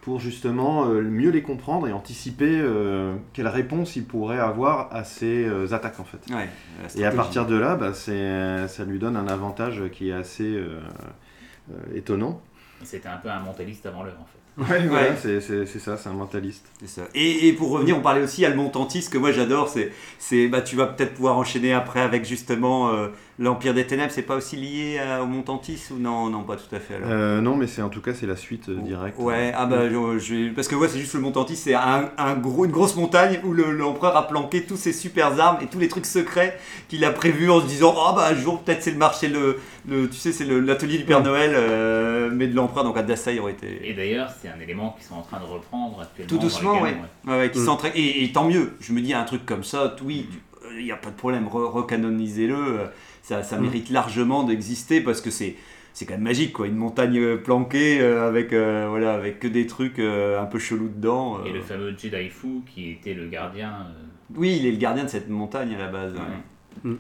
pour justement euh, mieux les comprendre et anticiper euh, quelle réponse il pourrait avoir à ces euh, attaques en fait. Ouais, Et à partir de là, bah, c'est- ça lui donne un avantage qui est assez euh, euh, étonnant. C'était un peu un mentaliste avant l'heure en fait. Ouais, Ouais. c'est c'est- c'est ça, c'est un mentaliste. Ça. Et, et pour revenir, on parlait aussi à le Montantis, que moi j'adore. C'est, c'est, bah, tu vas peut-être pouvoir enchaîner après avec justement euh, l'Empire des Ténèbres. C'est pas aussi lié à- au Montantis ou non? Non, pas tout à fait. Alors. Euh, non, mais c'est en tout cas c'est la suite euh, directe. Ouais, ah bah, je, je- parce que ouais, c'est juste le Montantis, c'est un, un gros, une grosse montagne où le- l'empereur a planqué tous ses super armes et tous les trucs secrets qu'il a prévus en se disant oh bah un jour peut-être c'est le marché le, le tu sais c'est l'atelier du Père Noël euh, mais de l'empereur donc à Dassai aurait été Et d'ailleurs, c'est un élément qu'ils sont en train de reprendre actuellement. tout doucement les ouais. Ouais, ouais, qui Mm. et, et tant mieux je me dis un truc comme ça oui il n'y a pas de problème re- recanonisez-le euh, ça, ça Mm. mérite largement d'exister parce que c'est c'est quand même magique quoi une montagne euh, planquée euh, avec euh, voilà avec que des trucs euh, un peu chelous dedans Et euh. le fameux Jedi Fu qui était le gardien. euh, Oui, il est le gardien de cette montagne à la base. ouais.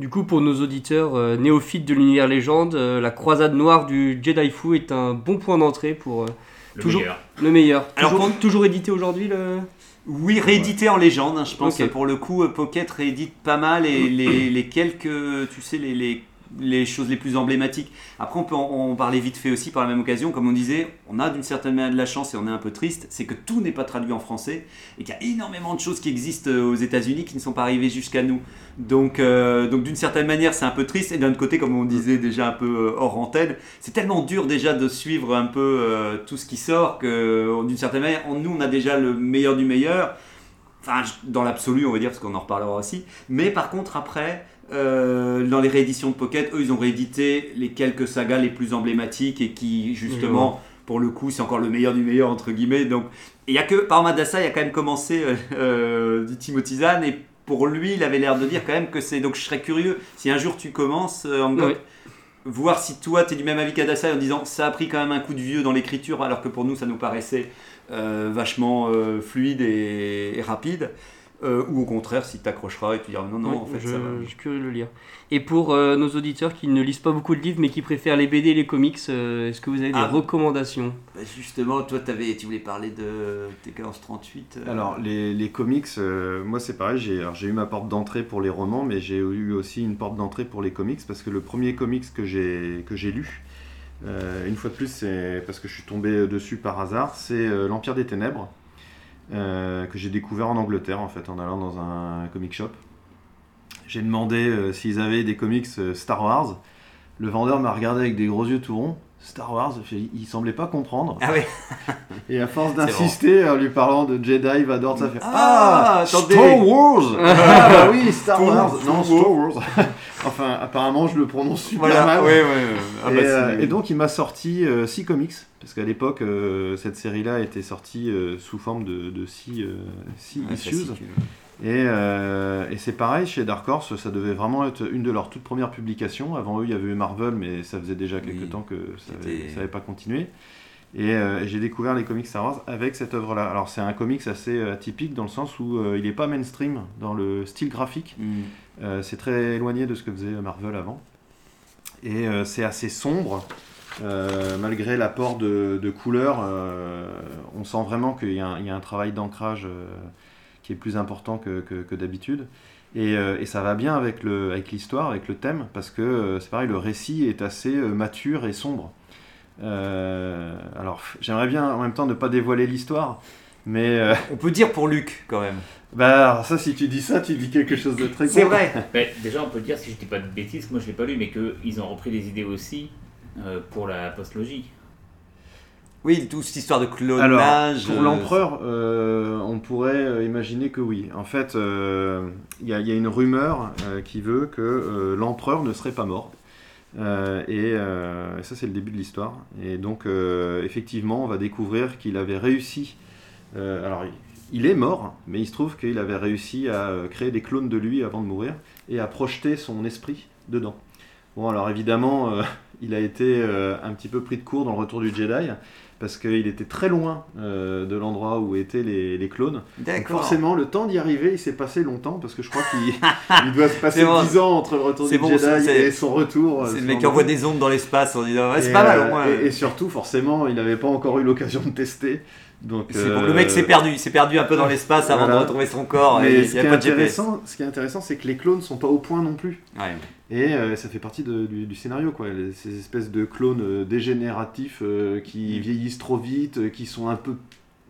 Du coup, pour nos auditeurs euh, néophytes de l'univers légende, euh, la croisade noire du Jedi Fu est un bon point d'entrée pour euh, le Toujours- meilleur. le meilleur. Alors, toujours, pour- toujours édité aujourd'hui le... Oui, réédité en légende, hein, je pense. Ok. Pour le coup, Pocket réédite pas mal et les, les quelques, tu sais, les, les, les choses les plus emblématiques. Après, on peut en, parler vite fait aussi par la même occasion. Comme on disait, on a d'une certaine manière de la chance et on est un peu triste, c'est que tout n'est pas traduit en français et qu'il y a énormément de choses qui existent euh, aux États-Unis qui ne sont pas arrivées jusqu'à nous. Donc, euh, donc d'une certaine manière, c'est un peu triste. Et d'un autre côté, comme on disait déjà un peu euh, hors antenne, c'est tellement dur déjà de suivre un peu tout ce qui sort que, d'une certaine manière, on- nous, on a déjà le meilleur du meilleur. Enfin, dans l'absolu, on va dire, parce qu'on en reparlera aussi. Mais par contre, après, euh, dans les rééditions de Pocket, eux, ils ont réédité les quelques sagas les plus emblématiques et qui, justement, pour le coup, c'est encore le meilleur du meilleur, entre guillemets. Donc, il y a que, par Madassa, il a quand même commencé euh, euh, du Timothy Zahn, et pour lui, il avait l'air de dire quand même que c'est. Donc, je serais curieux, si un jour tu commences, euh, voir si toi, tu es du même avis qu'Adassa en disant ça a pris quand même un coup de vieux dans l'écriture, alors que pour nous, ça nous paraissait euh, vachement fluide et, et rapide. Euh, ou au contraire, si tu t'accrocheras et tu diras non, non, en fait, je, ça va. je suis curieux de le lire. Et pour euh, nos auditeurs qui ne lisent pas beaucoup de livres mais qui préfèrent les BD et les comics, euh, est-ce que vous avez Ah. des recommandations? Bah, Justement, toi, avais, tu voulais parler de TK11 38. euh, Alors, les, les comics, euh, moi c'est pareil, j'ai eu ma porte d'entrée pour les romans, mais j'ai eu aussi une porte d'entrée pour les comics, parce que le premier comics que j'ai que j'ai lu, euh, une fois de plus, c'est parce que je suis tombé dessus par hasard, c'est euh, L'Empire des Ténèbres, euh, que j'ai découvert en Angleterre, en fait, en allant dans un comic shop. J'ai demandé euh, s'ils avaient des comics euh, Star Wars. Le vendeur m'a regardé avec des gros yeux tout ronds. Star Wars. Il semblait pas comprendre. Ah oui. Et à force d'insister en lui parlant de Jedi, Vador, ça fait Ah, attendez. Star Wars Ah bah oui, Star Wars. Non, Star Wars Enfin, apparemment, je le prononce super Voilà, mal. ouais, ouais, ouais. Ah et, bah, euh, et donc il m'a sorti 6 comics, parce qu'à l'époque euh, cette série-là était sortie euh, sous forme de 6 Ouais, issues. Et, euh, et c'est pareil chez Dark Horse, ça devait vraiment être une de leurs toutes premières publications. Avant eux, il y avait eu Marvel, mais ça faisait déjà quelques Oui, temps que ça n'avait pas continué. Et euh, j'ai découvert les comics Star Wars avec cette œuvre-là. Alors c'est un comics assez euh, atypique dans le sens où euh, il n'est pas mainstream dans le style graphique. Mm. Euh, c'est très éloigné de ce que faisait Marvel avant. Et c'est assez sombre. Malgré l'apport de, de couleurs, on sent vraiment qu'il y, a un- il y a un travail d'ancrage qui est plus important que, que- que d'habitude. Et, euh, et ça va bien avec le- avec l'histoire, avec, le thème, parce que euh, c'est pareil, le récit est assez euh, mature et sombre. Euh, alors, j'aimerais bien en même temps ne pas dévoiler l'histoire, mais euh, On peut dire pour Luc quand même. bah, alors ça, si tu dis ça, tu dis quelque chose de très C'est vrai. Déjà, on peut dire, si je dis pas de bêtises, moi je l'ai pas lu, mais qu'ils ont repris des idées aussi euh, pour la postlogie. Oui, toute cette histoire de Alors, clonage. pour euh, l'empereur, euh, on pourrait euh, imaginer que oui. En fait, euh, il y, a- il y a une rumeur euh, qui veut que l'empereur ne serait pas mort. Et, ça, c'est le début de l'histoire. Et donc, effectivement, on va découvrir qu'il avait réussi. alors, il- est mort, mais il se trouve qu'il avait réussi à créer des clones de lui avant de mourir et à projeter son esprit dedans. Bon, alors évidemment, il a été un petit peu pris de court dans le retour du Jedi parce qu'il était très loin euh, de l'endroit où étaient les, les clones. Donc forcément, le temps d'y arriver, il s'est passé longtemps parce que je crois qu'il il doit se passer C'est bon. 10 ans entre le retour du bon, Jedi et son retour. euh, C'est le mec qui envoie des ondes dans l'espace en disant ouais, c'est pas mal euh, au moins. Et, et surtout, forcément, il n'avait pas encore eu l'occasion de tester. Donc, bon, euh, Le mec s'est perdu, il s'est perdu un peu dans l'espace avant Voilà. de retrouver son corps. Mais ce qui, a pas de intéressant, ce qui est intéressant, c'est que les clones sont pas au point non plus. Ouais. Et euh, ça fait partie de- du, du scénario, quoi. Les- Ces espèces de clones euh, dégénératifs euh, qui Mm. vieillissent trop vite, euh, qui sont un peu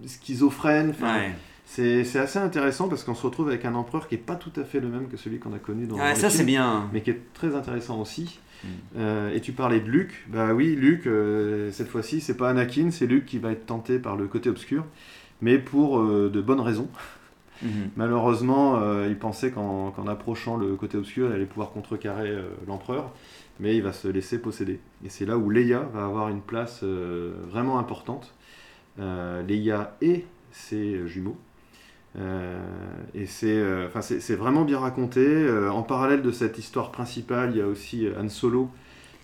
schizophrènes. Ouais. C'est assez intéressant parce qu'on se retrouve avec un empereur qui est pas tout à fait le même que celui qu'on a connu dans, dans les ça c'est bien. mais qui est très intéressant aussi. Mm. Euh, et tu parlais de Luke, bah oui, Luke, euh, cette fois-ci, c'est pas Anakin, c'est Luke qui va être tenté par le côté obscur, mais pour euh, de bonnes raisons. Mhm. Malheureusement, il pensait qu'en approchant le côté obscur, il allait pouvoir contrecarrer l'empereur, mais il va se laisser posséder. Et c'est là où Leia va avoir une place vraiment importante. Leia et ses jumeaux. Euh, et c'est euh, enfin, c'est vraiment bien raconté. Euh, en parallèle de cette histoire principale, il y a aussi Han Solo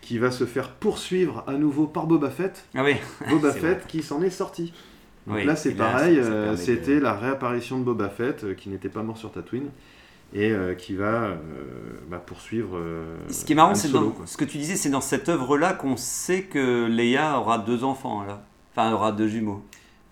qui va se faire poursuivre à nouveau par Boba Fett. Ah oui. Boba Fett qui s'en est sorti. Donc Oui, là, c'est pareil, de- c'était la réapparition de Boba Fett euh, qui n'était pas mort sur Tatooine et euh, qui va euh, bah, poursuivre. Ce qui est marrant, c'est ce que tu disais, c'est dans cette œuvre-là qu'on sait que Leia aura deux enfants là. Enfin, aura deux jumeaux.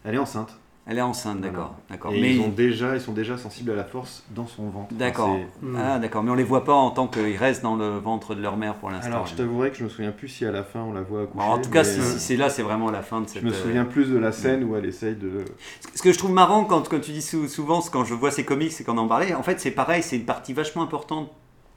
Elle est enceinte. Elle est enceinte, Voilà. d'accord. Et Mais ils, ont déjà, ils sont déjà sensibles à la force dans son ventre. D'accord. c'est- Ah d'accord, mais on les voit pas en tant qu'ils restent dans le ventre de leur mère pour l'instant. Alors, je t'avouerai que je me souviens plus si à la fin on la voit accoucher. Alors, en tout cas, mais, si, euh, si c'est là, c'est vraiment la fin de cette. je me euh, souviens plus de la scène où elle essaye de. Ce que je trouve marrant quand, quand tu dis sou- souvent, c'est quand je vois ces comics et qu'on en parlait, en fait c'est pareil, c'est une partie vachement importante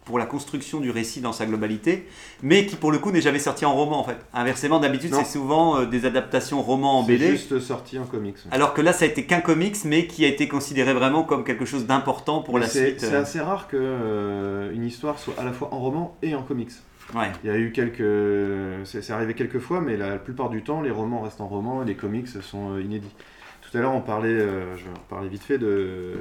pour la construction du récit dans sa globalité, mais qui pour le coup n'est jamais sorti en roman en fait. Inversement, d'habitude c'est souvent euh, des adaptations romans en C'est BD, juste sorti en comics. alors que là ça a été qu'un comics, mais qui a été considéré vraiment comme quelque chose d'important pour Mais la suite. C'est euh. assez rare que euh, une histoire soit à la fois en roman et en comics. Ouais. Il y a eu quelques. C'est arrivé quelques fois, mais la plupart du temps, les romans restent en roman et les comics sont euh, inédits. Tout à l'heure, on parlait, je vais en reparler vite fait, de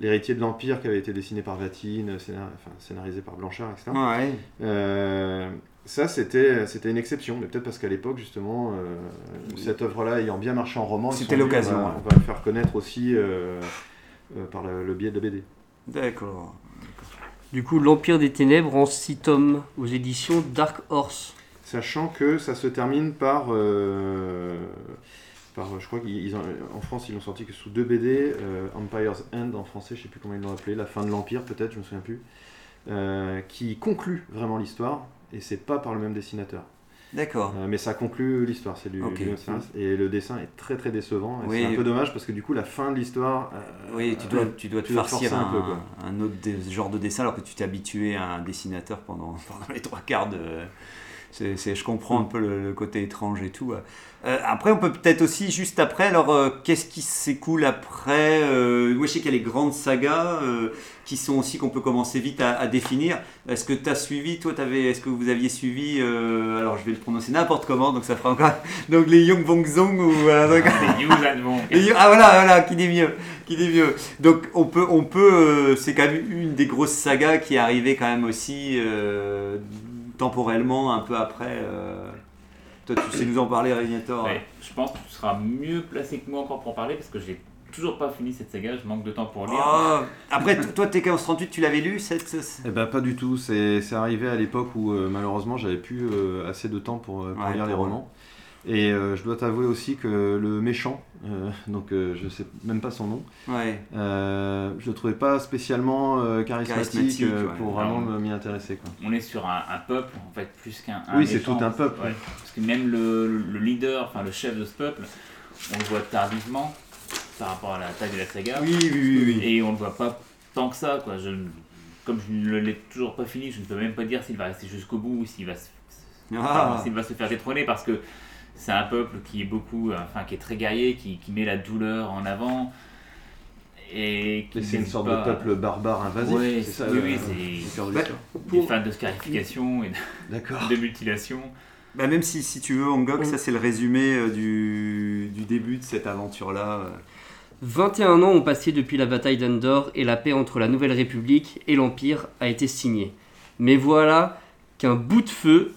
L'héritier de l'Empire qui avait été dessiné par Vatine, scénar- enfin, scénarisé par Blanchard, etc. Ouais. Euh, ça, c'était c'était une exception, mais peut-être parce qu'à l'époque, justement, euh, cette œuvre-là ayant bien marché en roman, C'était l'occasion, On va, ouais. on va le faire connaître aussi euh, euh, par le, le biais de la BD. D'accord. Du coup, L'Empire des Ténèbres en 6 tomes aux éditions Dark Horse. Sachant que ça se termine par. Euh, par je crois qu'en France, ils l'ont sorti que sous deux BD. euh, Empire's End en français, je sais plus comment ils l'ont appelé. La fin de l'Empire, peut-être, je me souviens plus. euh, qui conclut vraiment l'histoire. Et c'est pas par le même dessinateur. D'accord. Euh, mais ça conclut l'histoire, c'est du, Ok. du. Et le dessin est très très décevant. Et Oui. C'est un peu dommage parce que du coup, la fin de l'histoire. euh, Oui, tu dois, tu dois te tu farcir un, un peu, quoi. un autre genre de dessin alors que tu t'es habitué à un dessinateur pendant, pendant les trois quarts de, c'est, je comprends un peu le, le côté étrange et tout. Euh, après, on peut peut-être aussi, juste après, alors, euh, qu'est-ce qui s'écoule après euh, Moi, je sais qu'il y a les grandes sagas euh, qui sont aussi qu'on peut commencer vite à, à définir. Est-ce que tu as suivi, toi, est-ce que vous aviez suivi, euh, alors je vais le prononcer n'importe comment, donc ça fera encore. Donc les Young Bong Zong ou. euh, donc- Les Ah voilà, voilà, qui dit mieux, qui dit mieux. Donc on peut, on peut, euh, c'est quand même une des grosses sagas qui est arrivée quand même aussi euh, temporellement un peu après. euh. Toi, tu sais nous en parler, Régnator Ouais, je pense que tu seras mieux placé que moi encore pour en parler parce que j'ai toujours pas fini cette saga, je manque de temps pour lire. Oh, après, toi, TK1138, tu l'avais lu cette... ce- Eh ben pas du tout, c'est c'est arrivé à l'époque où euh, malheureusement j'avais plus euh, assez de temps pour, euh, pour Ouais, lire les romans. Et euh, je dois t'avouer aussi que le méchant, euh, donc euh, je sais même pas son nom, Ouais. euh, je le trouvais pas spécialement euh, charismatique, Charismatique, euh, ouais. pour vraiment m'y intéresser. Quoi. On est sur un, un peuple en fait plus qu'un. Oui, méchant. c'est tout un peuple. Ouais. Parce que même le, le leader, enfin le chef de ce peuple, on le voit tardivement par rapport à la taille de la saga. Oui, oui, oui. oui. Et on le voit pas tant que ça, quoi. Je, ne- comme je ne l'ai toujours pas fini, je ne peux même pas dire s'il va rester jusqu'au bout ou s'il va, se- Ah. enfin, va se faire détrôner parce que c'est un peuple qui est beaucoup, euh, enfin qui est très guerrier, qui, qui met la douleur en avant et qui c'est une sorte pas- de peuple barbare invasif, Ouais, c'est ça oui, le c'est Bah, l'histoire. des fans de scarification et de, mutilation. Bah, même si, si tu veux, Angok, ça c'est le résumé euh, du, du début de cette aventure-là. euh. 21 ans ont passé depuis la bataille d'Endor et la paix entre la Nouvelle République et l'Empire a été signée. Mais voilà qu'un bout de feu,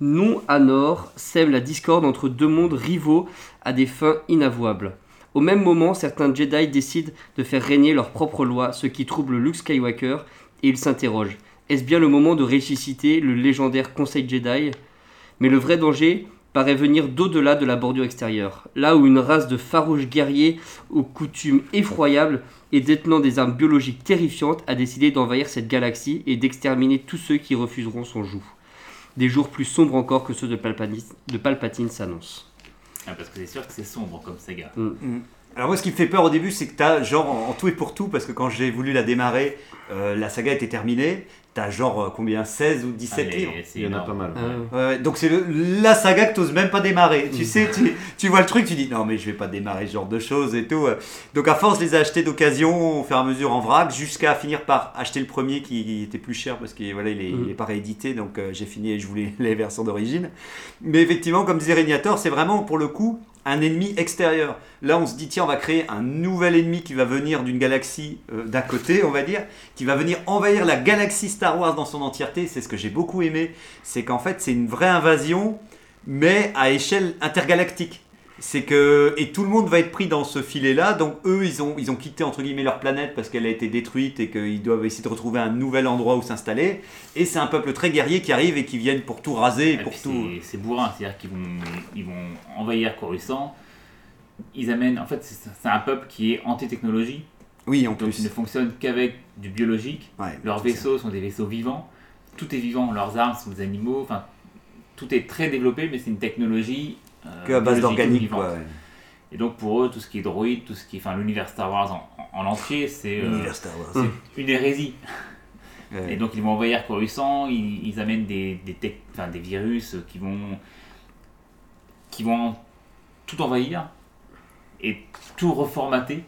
non à nord, sème la discorde entre deux mondes rivaux à des fins inavouables. Au même moment, certains Jedi décident de faire régner leurs propres lois, ce qui trouble Luke Skywalker, et il s'interroge. Est-ce bien le moment de ressusciter le légendaire Conseil Jedi? Mais le vrai danger paraît venir d'au-delà de la bordure extérieure, là où une race de farouches guerriers aux coutumes effroyables et détenant des armes biologiques terrifiantes a décidé d'envahir cette galaxie et d'exterminer tous ceux qui refuseront son joug. Des jours plus sombres encore que ceux de Palpatine, de Palpatine s'annoncent. Ah, parce que c'est sûr que c'est sombre comme saga. Alors moi, ce qui me fait peur au début, c'est que t'as genre en, en tout et pour tout, parce que quand j'ai voulu la démarrer, euh, la saga était terminée. T'as genre euh, combien 16 ou 17 Ah, mais livres c'est Il y en a pas mal. Ouais, ouais, donc c'est le- la saga que t'oses même pas démarrer. Tu sais, tu, tu vois le truc, tu dis non mais je vais pas démarrer ce genre de choses et tout. Donc à force, les ai achetés d'occasion, au fur et à mesure en vrac, jusqu'à finir par acheter le premier qui était plus cher parce qu'il voilà, il est, il est pas réédité, donc euh, j'ai fini et je voulais les versions d'origine. Mais effectivement, comme disait Régnator, c'est vraiment pour le coup un ennemi extérieur. Là, on se dit tiens, on va créer un nouvel ennemi qui va venir d'une galaxie euh, d'à côté, on va dire, qui va venir envahir la galaxie Star Wars dans son entièreté. C'est ce que j'ai beaucoup aimé, c'est qu'en fait, c'est une vraie invasion, mais à échelle intergalactique. C'est que et tout le monde va être pris dans ce filet-là. Donc eux, ils ont ils ont quitté entre guillemets leur planète parce qu'elle a été détruite et qu'ils doivent essayer de retrouver un nouvel endroit où s'installer. Et c'est un peuple très guerrier qui arrive et qui viennent pour tout raser, et pour tout. c'est- C'est bourrin, c'est-à-dire qu'ils vont, ils vont envahir Coruscant. Ils amènent, en fait, c'est un peuple qui est anti-technologie, Oui, en donc plus. ils ne fonctionnent qu'avec du biologique. Ouais, Leurs ça. vaisseaux sont des vaisseaux vivants. Tout est vivant, leurs armes sont des animaux. Enfin, tout est très développé, mais c'est une technologie que à base d'organique. Et donc pour eux, tout ce qui est droïde, tout ce qui enfin, l'univers Star Wars en, en entier, c'est euh, L'univers Star Wars. c'est une hérésie. Ouais. Et donc ils vont envahir Coruscant, ils, ils amènent des, des, tech- des virus qui vont, qui vont tout envahir et tout reformater,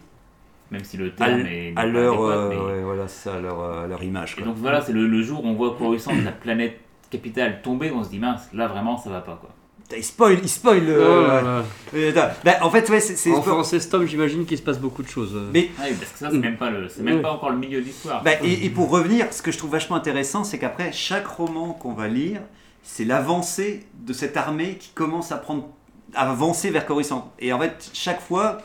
même si le terme est à leur, euh, mais- ouais, voilà, ça, leur, euh, leur image. Et quoi. donc voilà, c'est le, le jour où on voit Coruscant, la planète capitale, tomber, on se dit mince, là vraiment ça va pas quoi. Il spoil, il spoil. Euh, ouais. Euh, bah, en fait, ouais, c'est. En français, Stom, j'imagine qu'il se passe beaucoup de choses. Mais Ah oui, parce que ça c'est même pas le, c'est même Ouais. pas encore le milieu de l'histoire. Bah, et, et pour revenir, ce que je trouve vachement intéressant, c'est qu'après, chaque roman qu'on va lire, c'est l'avancée de cette armée qui commence à prendre, à avancer vers Coruscant. Et en fait, chaque fois,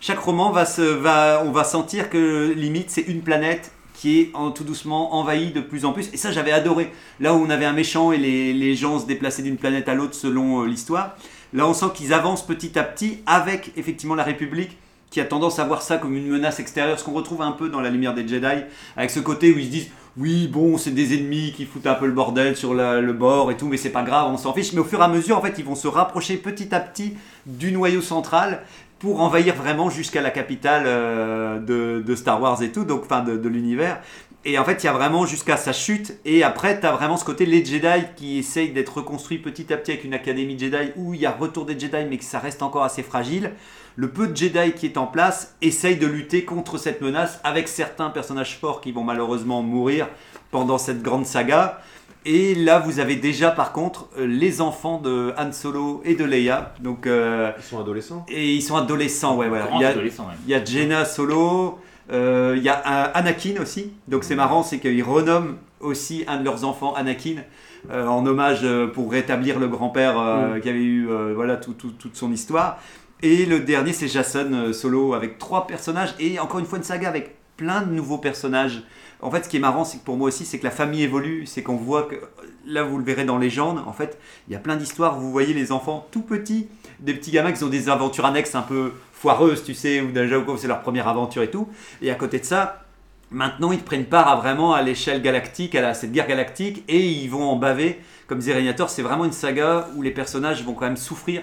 chaque roman va se, va, on va sentir que limite c'est une planète qui est tout doucement envahie de plus en plus. Et ça, j'avais adoré. Là où on avait un méchant et les, gens se déplaçaient d'une planète à l'autre selon euh, l'histoire, là on sent qu'ils avancent petit à petit avec effectivement la République qui a tendance à voir ça comme une menace extérieure, ce qu'on retrouve un peu dans la lumière des Jedi, avec ce côté où ils se disent oui bon c'est des ennemis qui foutent un peu le bordel sur le bord et tout, mais c'est pas grave, on s'en fiche. Mais au fur et à mesure en fait ils vont se rapprocher petit à petit du noyau central pour envahir vraiment jusqu'à la capitale euh, de, Star Wars et tout, donc enfin de, de l'univers. Et en fait, il y a vraiment jusqu'à sa chute. Et après, tu as vraiment ce côté les Jedi qui essayent d'être reconstruits petit à petit avec une académie Jedi où il y a retour des Jedi, mais que ça reste encore assez fragile. Le peu de Jedi qui est en place essaye de lutter contre cette menace avec certains personnages forts qui vont malheureusement mourir pendant cette grande saga. Et là, vous avez déjà par contre euh, les enfants de Han Solo et de Leia. Donc, euh, Ils sont adolescents. et ils sont adolescents, ouais, voilà. Grand Il y a, adolescent, même. il y a Jenna Solo, euh, il y a Anakin aussi. Donc c'est marrant, c'est qu'ils renomment aussi un de leurs enfants Anakin euh, en hommage pour rétablir le grand-père euh, qui avait eu euh, voilà tout- tout- toute son histoire. Et le dernier c'est Jason Solo avec trois personnages et encore une fois une saga avec plein de nouveaux personnages. En fait, ce qui est marrant, c'est que pour moi aussi, c'est que la famille évolue. C'est qu'on voit que là, vous le verrez dans Légende. En fait, il y a plein d'histoires. Vous voyez les enfants tout petits, des petits gamins qui ont des aventures annexes un peu foireuses, tu sais, ou déjà ou c'est leur première aventure et tout. Et à côté de ça, maintenant, ils prennent part vraiment à l'échelle galactique, à cette guerre galactique, et ils vont en baver. Comme disait Régnator, c'est vraiment une saga où les personnages vont quand même souffrir,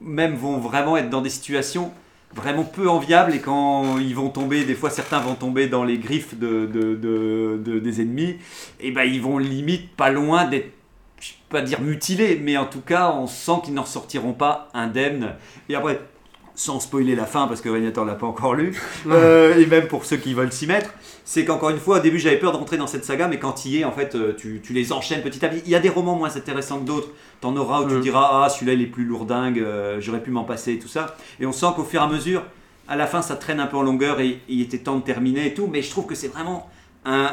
même vont vraiment être dans des situations vraiment peu enviables et quand ils vont tomber, des fois certains vont tomber dans les griffes de, de- de- de- des ennemis, et ben ils vont limite pas loin d'être, je vais pas dire mutilés, mais en tout cas on sent qu'ils n'en sortiront pas indemnes. Et après, sans spoiler la fin parce que Régnator l'a pas encore lu, euh, et même pour ceux qui veulent s'y mettre, c'est qu'encore une fois, au début j'avais peur de rentrer dans cette saga, mais quand il y es, en fait, euh, tu, tu les enchaînes petit à petit. Il y a des romans moins intéressants que d'autres. T'en auras où tu Mm. diras, ah celui-là il est plus lourdingue, euh, j'aurais pu m'en passer et tout ça. Et on sent qu'au fur et à mesure, à la fin ça traîne un peu en longueur et il était temps de terminer et tout, mais je trouve que c'est vraiment un.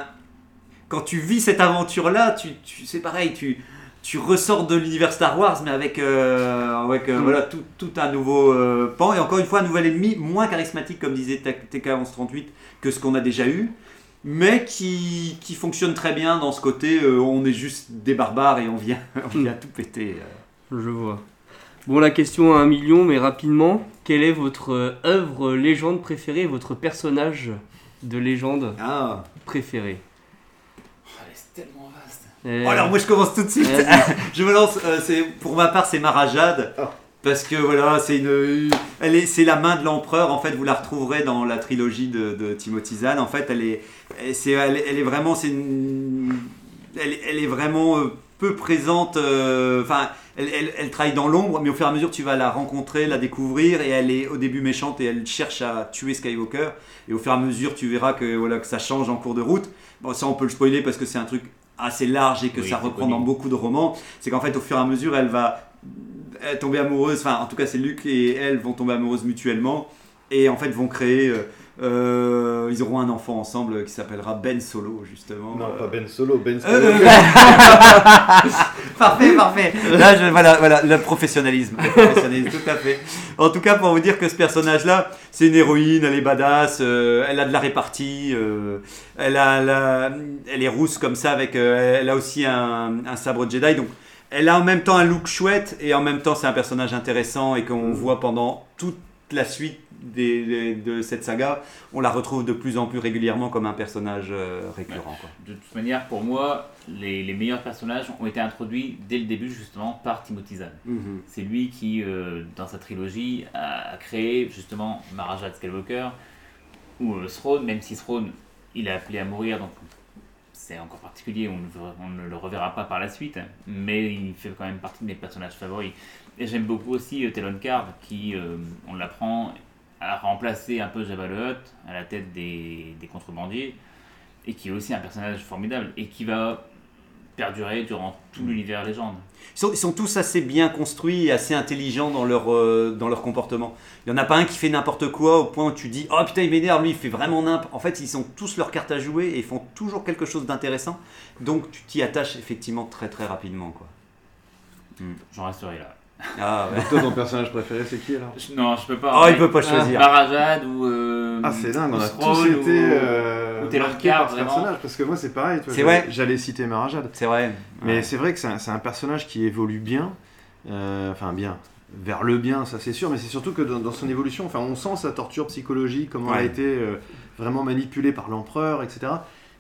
Quand tu vis cette aventure-là, tu, tu, c'est pareil, tu, tu ressors de l'univers Star Wars, mais avec, euh, avec euh, Mm. voilà, tout, tout un nouveau euh, pan, et encore une fois un nouvel ennemi, moins charismatique, comme disait TK1138, que ce qu'on a déjà eu, mais qui, qui fonctionne très bien dans ce côté, on est juste des barbares et on vient, on vient tout péter. Je vois. Bon, la question à un million, mais rapidement, quelle est votre œuvre légende préférée, votre personnage de légende Ah. préféré? Euh, Oh, alors moi je commence tout de suite. Je me lance. euh, c'est pour ma part c'est Marajade Ah. parce que voilà c'est une, elle est, c'est la main de l'empereur. En fait vous la retrouverez dans la trilogie de, de Timothy Zahn. En fait elle est, c'est, elle, est- elle est vraiment, c'est une- elle, est- elle est vraiment euh, peu présente. euh, Enfin elle, elle- elle travaille dans l'ombre, mais au fur et à mesure tu vas la rencontrer, la découvrir et elle est au début méchante et elle cherche à tuer Skywalker. Et au fur et à mesure tu verras que voilà que ça change en cours de route. Bon ça on peut le spoiler parce que c'est un truc assez large et que Oui, ça reprend connu. dans beaucoup de romans, c'est qu'en fait au fur et à mesure elle va tomber amoureuse, enfin en tout cas c'est Luc et elle vont tomber amoureuses mutuellement et en fait vont créer, euh, euh, ils auront un enfant ensemble qui s'appellera Ben Solo justement. Non, Euh, pas Ben Solo, Ben Solo. parfait, parfait. Là, je- voilà, voilà, le professionnalisme, le professionnalisme, tout à fait. En tout cas, pour vous dire que ce personnage-là, c'est une héroïne, elle est badass, euh, elle a de la répartie, euh, elle, a, la- elle est rousse comme ça, avec, euh, elle a aussi un, un sabre Jedi, donc elle a en même temps un look chouette et en même temps c'est un personnage intéressant et qu'on voit pendant toute la suite des- de cette saga, on la retrouve de plus en plus régulièrement comme un personnage euh, récurrent. Quoi. De toute manière, pour moi, les, les meilleurs personnages ont été introduits dès le début justement par Timothy Zahn. C'est lui qui, euh, dans sa trilogie, a créé justement Maharaja Skywalker ou euh, Throne, même si Throne, il est appelé à mourir, donc c'est encore particulier, on ne, ver- on ne le reverra pas par la suite, mais il fait quand même partie de mes personnages favoris. Et j'aime beaucoup aussi euh, Talon Card, qui, on l'apprend, a remplacé un peu Jabba le Hutt à la tête des, des contrebandiers, et qui est aussi un personnage formidable, et qui va perdurer durant tout l'univers légende. Ils sont, ils sont tous assez bien construits et assez intelligents dans leur, euh, dans leur comportement. Il n'y en a pas un qui fait n'importe quoi au point où tu dis Oh putain, il m'énerve, lui, il fait vraiment n'importe En fait, ils ont tous leurs cartes à jouer et ils font toujours quelque chose d'intéressant. Donc, tu t'y attaches effectivement très très rapidement. Quoi. J'en resterai là. Ah, ouais. Toi, ton personnage préféré, c'est qui alors? Je- non, je peux pas. Oh, il peut pas choisir. Marajad ou. euh, Ah, c'est dingue, on a tous ou- été euh, ou Taylor Card, par personnage. Parce que moi, c'est pareil. tu vois, C'est j'allais- vrai. J'allais citer Marajad. C'est vrai. Mais Ouais. c'est vrai que c'est un, personnage qui évolue bien, euh, enfin bien, vers le bien, ça c'est sûr, mais c'est surtout que dans, dans son évolution, enfin on sent sa torture psychologique, comment elle a Ouais. été euh, vraiment manipulée par l'empereur, etc.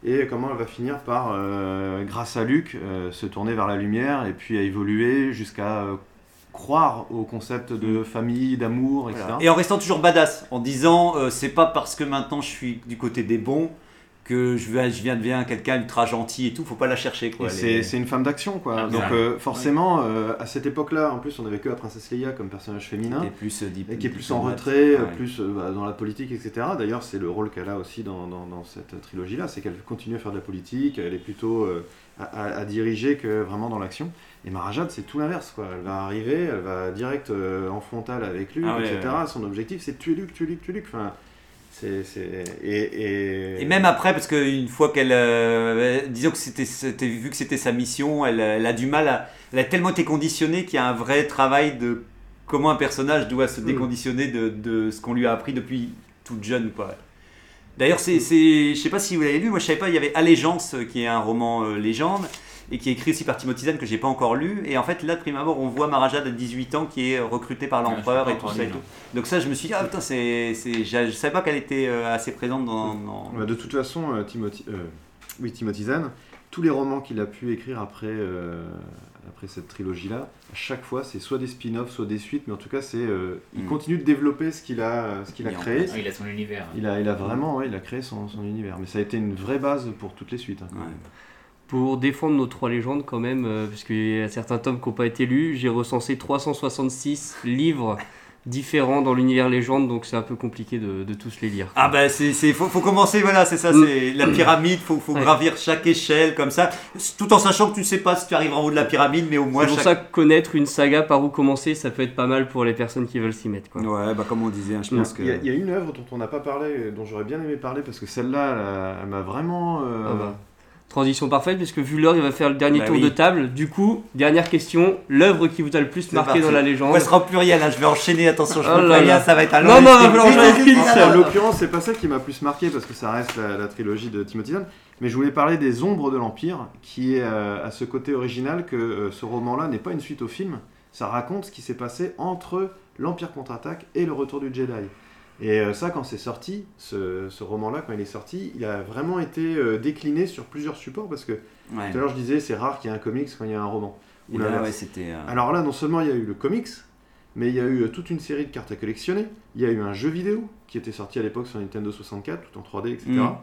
Et comment elle va finir par, euh, grâce à Luc, euh, se tourner vers la lumière et puis à évoluer jusqu'à euh, croire au concept de famille, d'amour, etc. Voilà. Et en restant toujours badass, en disant euh, c'est pas parce que maintenant je suis du côté des bons que je viens, je viens devenir quelqu'un ultra gentil et tout, faut pas la chercher quoi. C'est est- c'est une femme d'action, quoi. Ah, Donc euh, forcément, euh, à cette époque-là, en plus, on avait que la princesse Leia comme personnage féminin. plus, Et qui est plus en retrait, Ouais. plus bah, dans la politique, etc. D'ailleurs, c'est le rôle qu'elle a aussi dans, dans- dans cette trilogie-là, c'est qu'elle continue à faire de la politique, elle est plutôt à, à- à diriger que vraiment dans l'action. Et Marajad, c'est tout l'inverse, quoi. Elle va arriver, elle va direct euh, en frontal avec Luke, Ah etc. ouais. Son objectif, c'est tuer Luke, tuer Luke, tuer Luke. Enfin, c'est, c'est... Et, et... Et même après, parce qu'une fois qu'elle. euh, disons que c'était, c'était- vu que c'était sa mission, elle, elle a du mal à. Elle a tellement été conditionnée qu'il y a un vrai travail de comment un personnage doit se Mm. déconditionner de, de ce qu'on lui a appris depuis toute jeune, quoi. D'ailleurs, c'est, c'est, je sais pas si vous l'avez lu, moi je savais pas, il y avait Allégeance, euh, qui est un roman euh, légende, et qui est écrit aussi par Timothy Zahn, que j'ai pas encore lu. Et en fait, là, de prime abord, on voit Marajad à 18 ans qui est recruté par l'empereur et tout ça et tout. non. Donc ça, je me suis dit, ah putain, c'est, c'est, je, savais pas qu'elle était euh, assez présente dans. dans- Bah, de toute façon, euh, Timothy, euh, oui, Timothy Zahn, tous les romans qu'il a pu écrire après, euh, après cette trilogie-là, à chaque fois, c'est soit des spin-offs, soit des suites, mais en tout cas, c'est, euh, il Mm. continue de développer ce qu'il a, ce qu'il a créé. Ah, il a son univers. Il a, il a vraiment, ouais, il a créé son, son univers, mais ça a été une vraie base pour toutes les suites. hein. Ouais. Pour défendre nos trois légendes, quand même, euh, parce qu'il y a certains tomes qui n'ont pas été lus, j'ai recensé 366 livres différents dans l'univers légende, donc c'est un peu compliqué de, de tous les lire. Ah bah c'est faut, faut commencer voilà c'est ça Mm. c'est la pyramide faut faut Ouais. gravir chaque échelle comme ça tout en sachant que tu ne sais pas si tu arriveras en haut de la pyramide mais au moins C'est pour chaque... ça que connaître une saga par où commencer, ça peut être pas mal pour les personnes qui veulent s'y mettre. Quoi. ouais bah comme on disait hein, je pense que Il y, a, il y a une œuvre dont on n'a pas parlé, dont j'aurais bien aimé parler, parce que celle-là, elle, a- elle m'a vraiment... euh, Ah bah. Transition parfaite, puisque vu l'heure, il va faire le dernier Bah tour oui. de table. Du coup, dernière question, l'œuvre qui vous a le plus marqué parti. dans la légende Ouais, ce sera au pluriel hein, je vais enchaîner attention je Oh là là. ça va être un Non, long non, écrive, oui, ça. En l'occurrence, c'est pas celle qui m'a plus marqué parce que ça reste la, la trilogie de Timothy Zahn, mais je voulais parler des Ombres de l'Empire, qui est euh, à ce côté original que euh, ce roman-là n'est pas une suite au film. Ça raconte ce qui s'est passé entre l'Empire contre-attaque et le Retour du Jedi. Et euh, ça, quand c'est sorti, ce, ce roman-là, quand il est sorti, il a vraiment été euh, décliné sur plusieurs supports parce que Ouais. tout à l'heure je disais c'est rare qu'il y ait un comics quand il y a un roman. Et Ou là, l'inverse. ouais, c'était euh, Alors là, non seulement il y a eu le comics, mais il y a eu toute une série de cartes à collectionner. Il y a eu un jeu vidéo qui était sorti à l'époque sur Nintendo 64, tout en 3D, etc. Mm.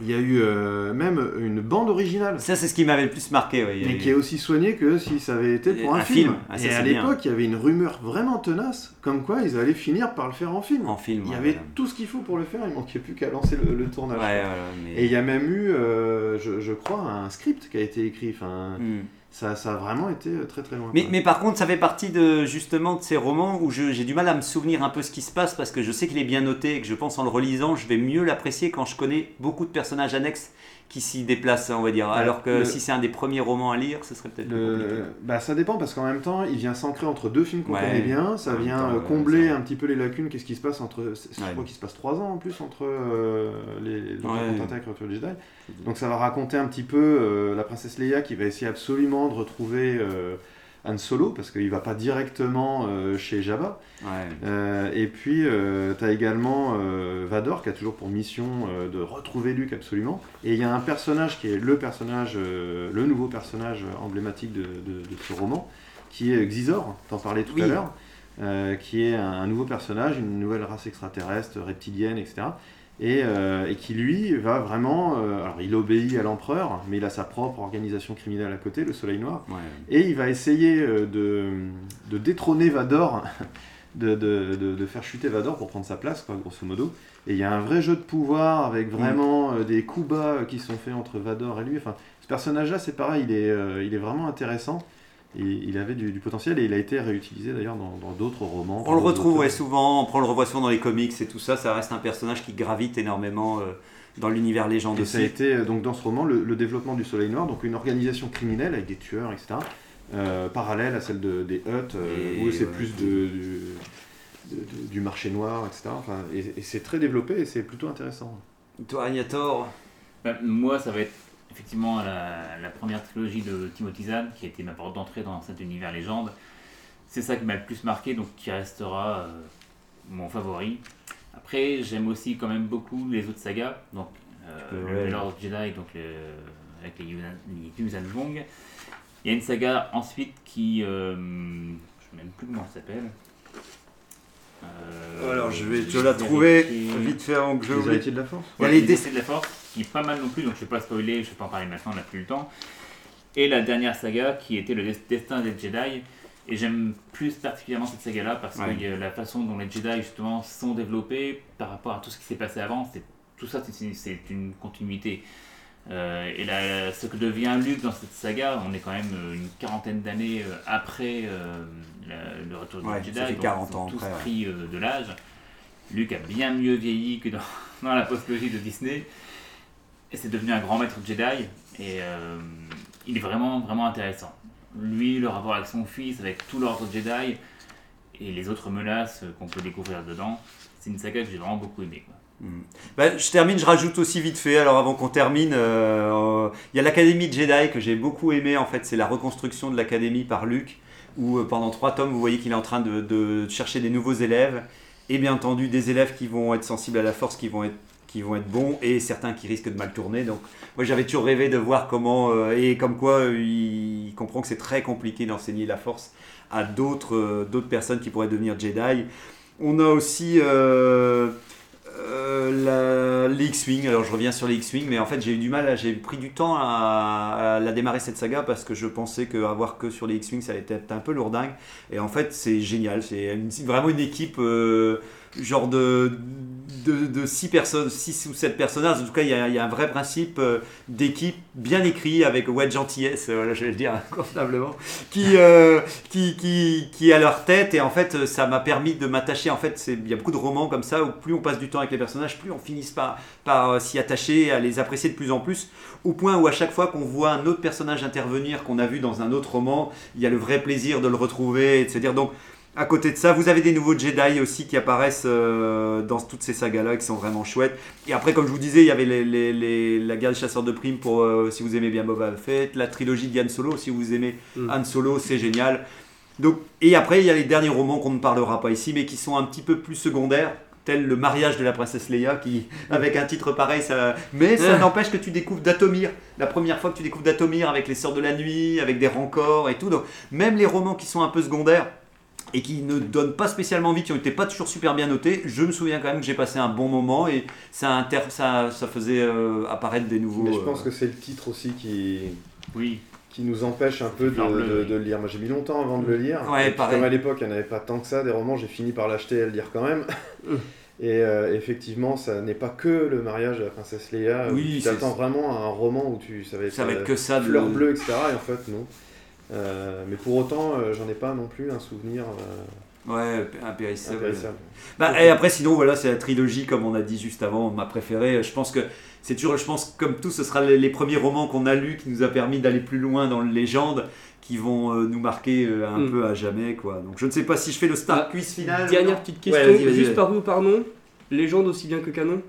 Il y a eu euh, même une bande originale, ça c'est ce qui m'avait le plus marqué ouais. Mais qui est aussi soignée que si ça avait été pour un, Un film. film. Ah, ça, Et à l'époque, il y avait une rumeur vraiment tenace, comme quoi ils allaient finir par le faire en film. en film Il y ouais, avait voilà. tout ce qu'il faut pour le faire, il manquait plus qu'à lancer le, le tournage. ouais, voilà, mais... Et il y a même eu, euh, je, je crois, un script qui a été écrit. Enfin, Hmm. Ça, ça a vraiment été euh, très très loin. Mais, par contre, ça fait partie de justement de ces romans où je- j'ai du mal à me souvenir un peu ce qui se passe parce que je sais qu'il est bien noté et que je pense en le relisant, je vais mieux l'apprécier quand je connais beaucoup de personnages annexes qui s'y déplacent, on va dire. Ouais, Alors que le- si c'est un des premiers romans à lire, ce serait peut-être plus compliqué. Le... Bah, ça dépend parce qu'en même temps, il vient s'ancrer entre deux films qu'on Ouais. connaît bien. Ça vient temps, euh, combler un petit peu les lacunes. Qu'est-ce qui se passe entre. Je crois qu'il se passe trois ans en plus entre euh, les, contre-attaques et Jedi. Donc ça va raconter un petit peu euh, la princesse Leia qui va essayer absolument de retrouver euh, Han Solo parce qu'il va pas directement euh, chez Jabba. Ouais. Euh, et puis, tu as également euh, Vador qui a toujours pour mission euh, de retrouver Luke absolument. Et il y a un personnage qui est le personnage, euh, le nouveau personnage emblématique de, de- de ce roman, qui est Xizor, t'en parlais tout Oui. à l'heure, euh, qui est un, un nouveau personnage, une nouvelle race extraterrestre, reptilienne, etc. Et, euh, et qui lui va vraiment, euh, alors il obéit à l'empereur, mais il a sa propre organisation criminelle à côté, le Soleil Noir. Ouais. Et il va essayer euh, de, de détrôner Vador, de, de- de- de faire chuter Vador pour prendre sa place, quoi, grosso modo. Et il y a un vrai jeu de pouvoir avec vraiment euh, des coups bas qui sont faits entre Vador et lui. Enfin, ce personnage-là, c'est pareil, il est, euh, il est vraiment intéressant. Et il avait du, du potentiel et il a été réutilisé d'ailleurs dans dans d'autres romans. On le retrouve ouais, souvent, on prend le revoit souvent dans les comics et tout ça, ça reste un personnage qui gravite énormément euh, dans l'univers légende Et ça a été euh, donc dans ce roman le, le développement du Soleil Noir, donc une organisation criminelle avec des tueurs, etc. euh, parallèle à celle de, des Hutt, euh, Et où c'est ouais. plus de, du, de- de- du marché noir, etc. Enfin, et et c'est très développé et c'est plutôt intéressant. Toi, Agnator Bah, moi, ça va être effectivement la, la première trilogie de Timothy Zahn, qui a été ma porte d'entrée dans cet univers légende. C'est ça qui m'a le plus marqué, donc qui restera euh, mon favori. Après, j'aime aussi quand même beaucoup les autres sagas, donc euh, Ouais. le Lord Jedi, donc le- avec les Yuuzhan Vong. Il y a une saga ensuite qui, euh, je ne sais même plus comment elle s'appelle. Euh, je vais te je la trouver vite fait avant que je Les oublie. héritiers de la force Il y a Ouais, les les dé- décès de la force, qui est pas mal non plus, donc je vais pas spoiler, je vais pas en parler maintenant, on n'a plus le temps. Et la dernière saga qui était le Des- destin des Jedi. Et j'aime plus particulièrement cette saga-là parce Ouais. que la façon dont les Jedi justement sont développés par rapport à tout ce qui s'est passé avant, c'est tout ça c'est- une continuité. Euh, et la- ce que devient Luke dans cette saga, on est quand même euh, une quarantaine d'années euh, après euh, la- le retour des Jedi. donc 40 ils ont ans tous après, ouais. pris euh, de l'âge. Luke a bien mieux vieilli que dans, dans la postlogie de Disney. Et c'est devenu un grand maître Jedi. Et euh, il est vraiment, vraiment intéressant. Lui, le rapport avec son fils, avec tout l'ordre Jedi et les autres menaces qu'on peut découvrir dedans, c'est une saga que j'ai vraiment beaucoup aimé. quoi. Bah, je termine, je rajoute aussi vite fait, alors avant qu'on termine, euh, il y a l'Académie Jedi que j'ai beaucoup aimé en fait, c'est la reconstruction de l'Académie par Luke, où euh, pendant trois tomes vous voyez qu'il est en train de, de chercher des nouveaux élèves, et bien entendu des élèves qui vont être sensibles à la force, qui vont être, qui vont être bons, et certains qui risquent de mal tourner. Donc moi j'avais toujours rêvé de voir comment, euh, et comme quoi euh, il comprend que c'est très compliqué d'enseigner la force à d'autres euh, d'autres personnes qui pourraient devenir Jedi. On a aussi... euh, la, les X-Wing, alors je reviens sur les X-Wing, mais en fait j'ai eu du mal, j'ai pris du temps à, la démarrer cette saga parce que je pensais qu'avoir que sur les X-Wing ça allait être un peu lourdingue. Et en fait c'est génial, c'est vraiment une équipe genre de, de, six personnes, 6 ou 7 personnages. En tout cas il y a, un vrai principe euh, d'équipe bien écrit avec ouais, gentillesse, euh, voilà, je vais le dire convenablement, qui, euh, qui, qui, qui est à leur tête et en fait ça m'a permis de m'attacher en fait il y a beaucoup de romans comme ça où plus on passe du temps avec les personnages plus on finisse par, par s'y attacher à les apprécier de plus en plus au point où à chaque fois qu'on voit un autre personnage intervenir qu'on a vu dans un autre roman il y a le vrai plaisir de le retrouver et de se dire donc à côté de ça, vous avez des nouveaux Jedi aussi qui apparaissent euh, dans toutes ces sagas-là, qui sont vraiment chouettes. Et après, comme je vous disais, il y avait les, les- les- la guerre des chasseurs de primes pour euh, si vous aimez bien Boba Fett, la trilogie de Han Solo, si vous aimez Mm. Han Solo, c'est génial. Donc, et après, il y a les derniers romans qu'on ne parlera pas ici, mais qui sont un petit peu plus secondaires, tel le mariage de la princesse Leia, qui, avec un titre pareil, ça... mais ça Ouais. n'empêche que tu découvres Datomir. La première fois que tu découvres Datomir avec les Sœurs de la Nuit, avec des rancors et tout. Donc, même les romans qui sont un peu secondaires, et qui ne donnent pas spécialement envie, qui été pas toujours super bien notés, je me souviens quand même que j'ai passé un bon moment et ça, inter- ça, ça faisait euh, apparaître des nouveaux. Mais je euh, pense que c'est le titre aussi qui, Oui, qui nous empêche un peu de, le lire. Moi j'ai mis longtemps avant de le lire. Ouais, pareil. Comme à l'époque il n'y en avait pas tant que ça des romans, j'ai fini par l'acheter et le lire quand même. Mm. Et euh, effectivement, ça n'est pas que le mariage de la princesse Leia. Oui, tu c'est- t'attends vraiment à un roman où tu, ça va être, ça va être euh, que ça. de- fleur bleue, etc. Et en fait, non. Euh, mais pour autant, euh, j'en ai pas non plus un souvenir euh, Ouais, impérissable. impérissable. Bah, et après, sinon, voilà, c'est la trilogie, comme on a dit juste avant, ma préférée. Je pense que c'est toujours, je pense, comme tout, ce sera les, les premiers romans qu'on a lus qui nous a permis d'aller plus loin dans le légende, qui vont euh, nous marquer euh, un Mm. peu à jamais, quoi. Donc, je ne sais pas si je fais le Star Ah, Quiz final. Dernière petite Ouais, question, vas-y, vas-y, juste vas-y. par nom Légende aussi bien que canon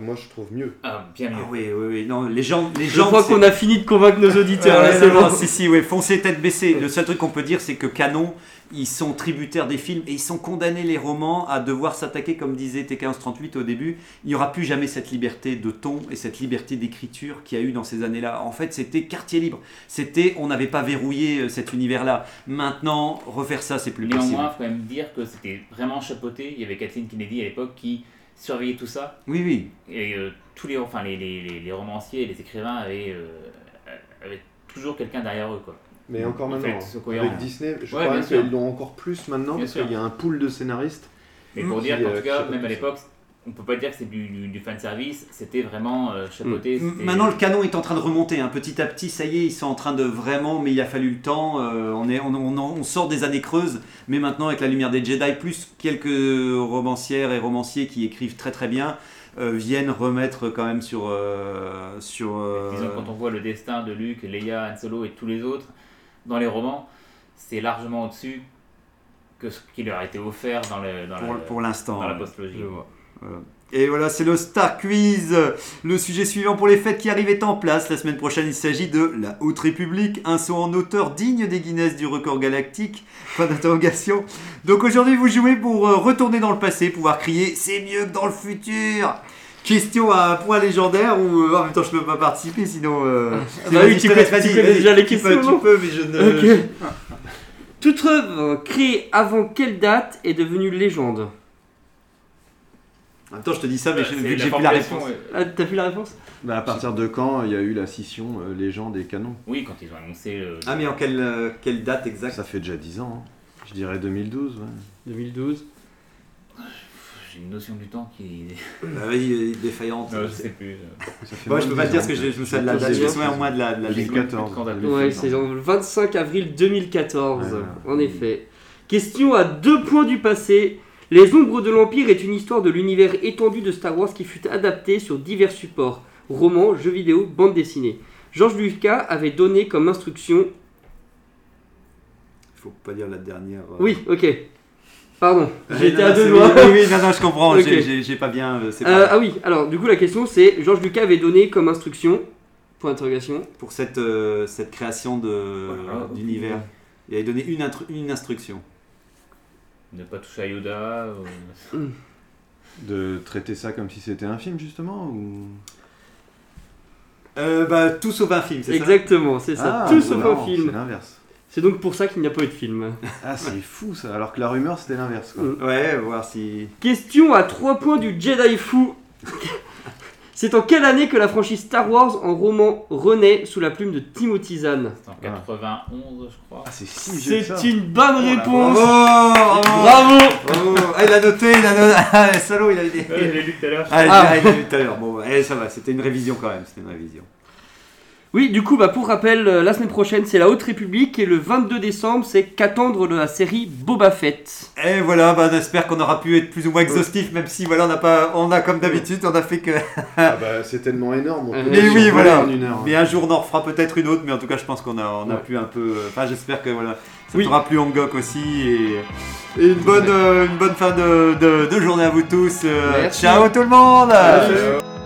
Moi je trouve mieux. ah, bien mieux. Ah oui, oui, oui. Non, les gens, les Je gens. crois qu'on a fini de convaincre nos auditeurs, Ouais, là, c'est non, non, bon. si, si, ouais, foncez tête baissée. Le seul truc qu'on peut dire, c'est que Canon, ils sont tributaires des films et ils sont condamnés, les romans, à devoir s'attaquer, comme disait T1538 au début. Il n'y aura plus jamais cette liberté de ton et cette liberté d'écriture qu'il y a eu dans ces années-là. En fait, c'était quartier libre. C'était, on n'avait pas verrouillé euh, cet univers-là. Maintenant, refaire ça, c'est plus Néanmoins, possible. il faut quand même dire que c'était vraiment chapeauté. Il y avait Kathleen Kennedy à l'époque qui surveillait tout ça. Oui, oui. Et euh, tous les, enfin, les, les, les, les romanciers et les écrivains avaient, euh, avaient toujours quelqu'un derrière eux. Quoi. Mais encore En maintenant, fait, c'est cohérent. avec Disney, je Ouais, crois qu'ils l'ont encore plus maintenant Bien parce qu'il y a un pool de scénaristes. Mais pour Qui, dire qu'en euh, tout cas, même à l'époque, on peut pas dire que c'est du, du, du fan service, c'était vraiment euh, chapeauté. M- c'était- Maintenant, le canon est en train de remonter. hein. Petit à petit, ça y est, ils sont en train de vraiment, mais il a fallu le temps. euh, on, est, on, on- on sort des années creuses, mais maintenant, avec la lumière des Jedi, plus quelques romancières et romanciers qui écrivent très très bien, euh, viennent remettre quand même sur. euh, sur euh, Disons, quand on voit le destin de Luke, Leia, Han Solo et tous les autres dans les romans, c'est largement au-dessus que ce qui leur a été offert dans, le, dans, pour, la, pour l'instant. dans la ouais. postlogie. Je vois. Et voilà, c'est le Star Quiz. Le sujet suivant pour les fêtes qui arrivent est en place. La semaine prochaine, il s'agit de La Haute République, un saut en hauteur digne des Guinness du record galactique. Point d'interrogation. Donc aujourd'hui, vous jouez pour euh, retourner dans le passé, pouvoir crier C'est mieux que dans le futur Question à un point légendaire ou euh, en même temps je peux pas participer sinon. euh, bah oui, je tu déjà les peux, questions, Tu peux, mais je ne. Toute œuvre créée avant quelle date est devenue légende? En même temps, je te dis ça, mais Bah, vu que j'ai plus la réponse. ouais. Ah, t'as vu la réponse? Bah, à partir de quand il y a eu la scission euh, légende et canon Oui, quand ils ont annoncé. euh, Ah, mais en quelle, euh, quelle date exacte? Ça fait déjà 10 ans. hein. Je dirais 2012. ouais. 2012. J'ai une notion du temps qui. Bah oui, défaillante. Non, je sais plus. euh. Moi, je peux pas te 10 dire ce que je, je me souviens de la date, je me souviens au moins de la, de la date. 2014. Quand date. Ouais, c'est le 25 avril 2014, Ouais, ouais. en effet. Question à deux points du passé. Les Ombres de l'Empire est une histoire de l'univers étendu de Star Wars qui fut adaptée sur divers supports romans, jeux vidéo, bande dessinée. George Lucas avait donné comme instruction. Faut pas dire la dernière. euh. Oui, ok. Pardon, Euh, j'étais à deux doigts. Oui, oui, non, non, je comprends. J'ai- pas bien. euh, Euh, ah oui, alors du coup la question c'est George Lucas avait donné comme instruction. Point d'interrogation. Pour cette, euh, cette création de- Voilà. d'univers, il avait donné une, intru- une instruction. Ne pas toucher à Yoda. euh, De traiter ça comme si c'était un film, justement ou... Euh, bah, tout sauf un film, c'est ça Exactement, c'est ça. Ah, Tout sauf non, un film. C'est l'inverse. C'est donc pour ça qu'il n'y a pas eu de film. Ah, c'est fou ça. Alors que la rumeur, c'était l'inverse. quoi. Mm. Ouais, voir si. Question à 3 points du Jedi fou. C'est en quelle année que la franchise Star Wars en roman renaît sous la plume de Timothy Zahn C'est en 91, je crois. Ah, c'est si vieux que ça. C'est une bonne Oh réponse. Bravo Bravo. Bravo Ah, il a noté, il a noté. Ah, salaud, il a dit. Ouais, je l'ai lu tout à l'heure. Ah, il- Ah. ah, il l'a lu tout à l'heure. Bon, eh, ça va, c'était une révision quand même. C'était une révision. Oui, du coup, bah, pour rappel, euh, la semaine prochaine, c'est la Haute République et le 22 décembre, c'est qu'attendre de la série Boba Fett. Et voilà, bah, on espère qu'on aura pu être plus ou moins exhaustif, même si voilà, on a pas, on a comme d'habitude, on a fait que. Ah bah, c'est tellement énorme. on Euh, peut Mais oui, voilà. En une heure. Mais un jour, on en refera peut-être une autre, mais en tout cas, je pense qu'on a, on a Ouais. pu un peu. euh, Enfin, j'espère que voilà, ça Oui. t'aura plu en gok aussi. Et, et une, bonne, euh, une bonne fin de, de, de journée à vous tous. euh, Merci. ciao tout le monde Salut.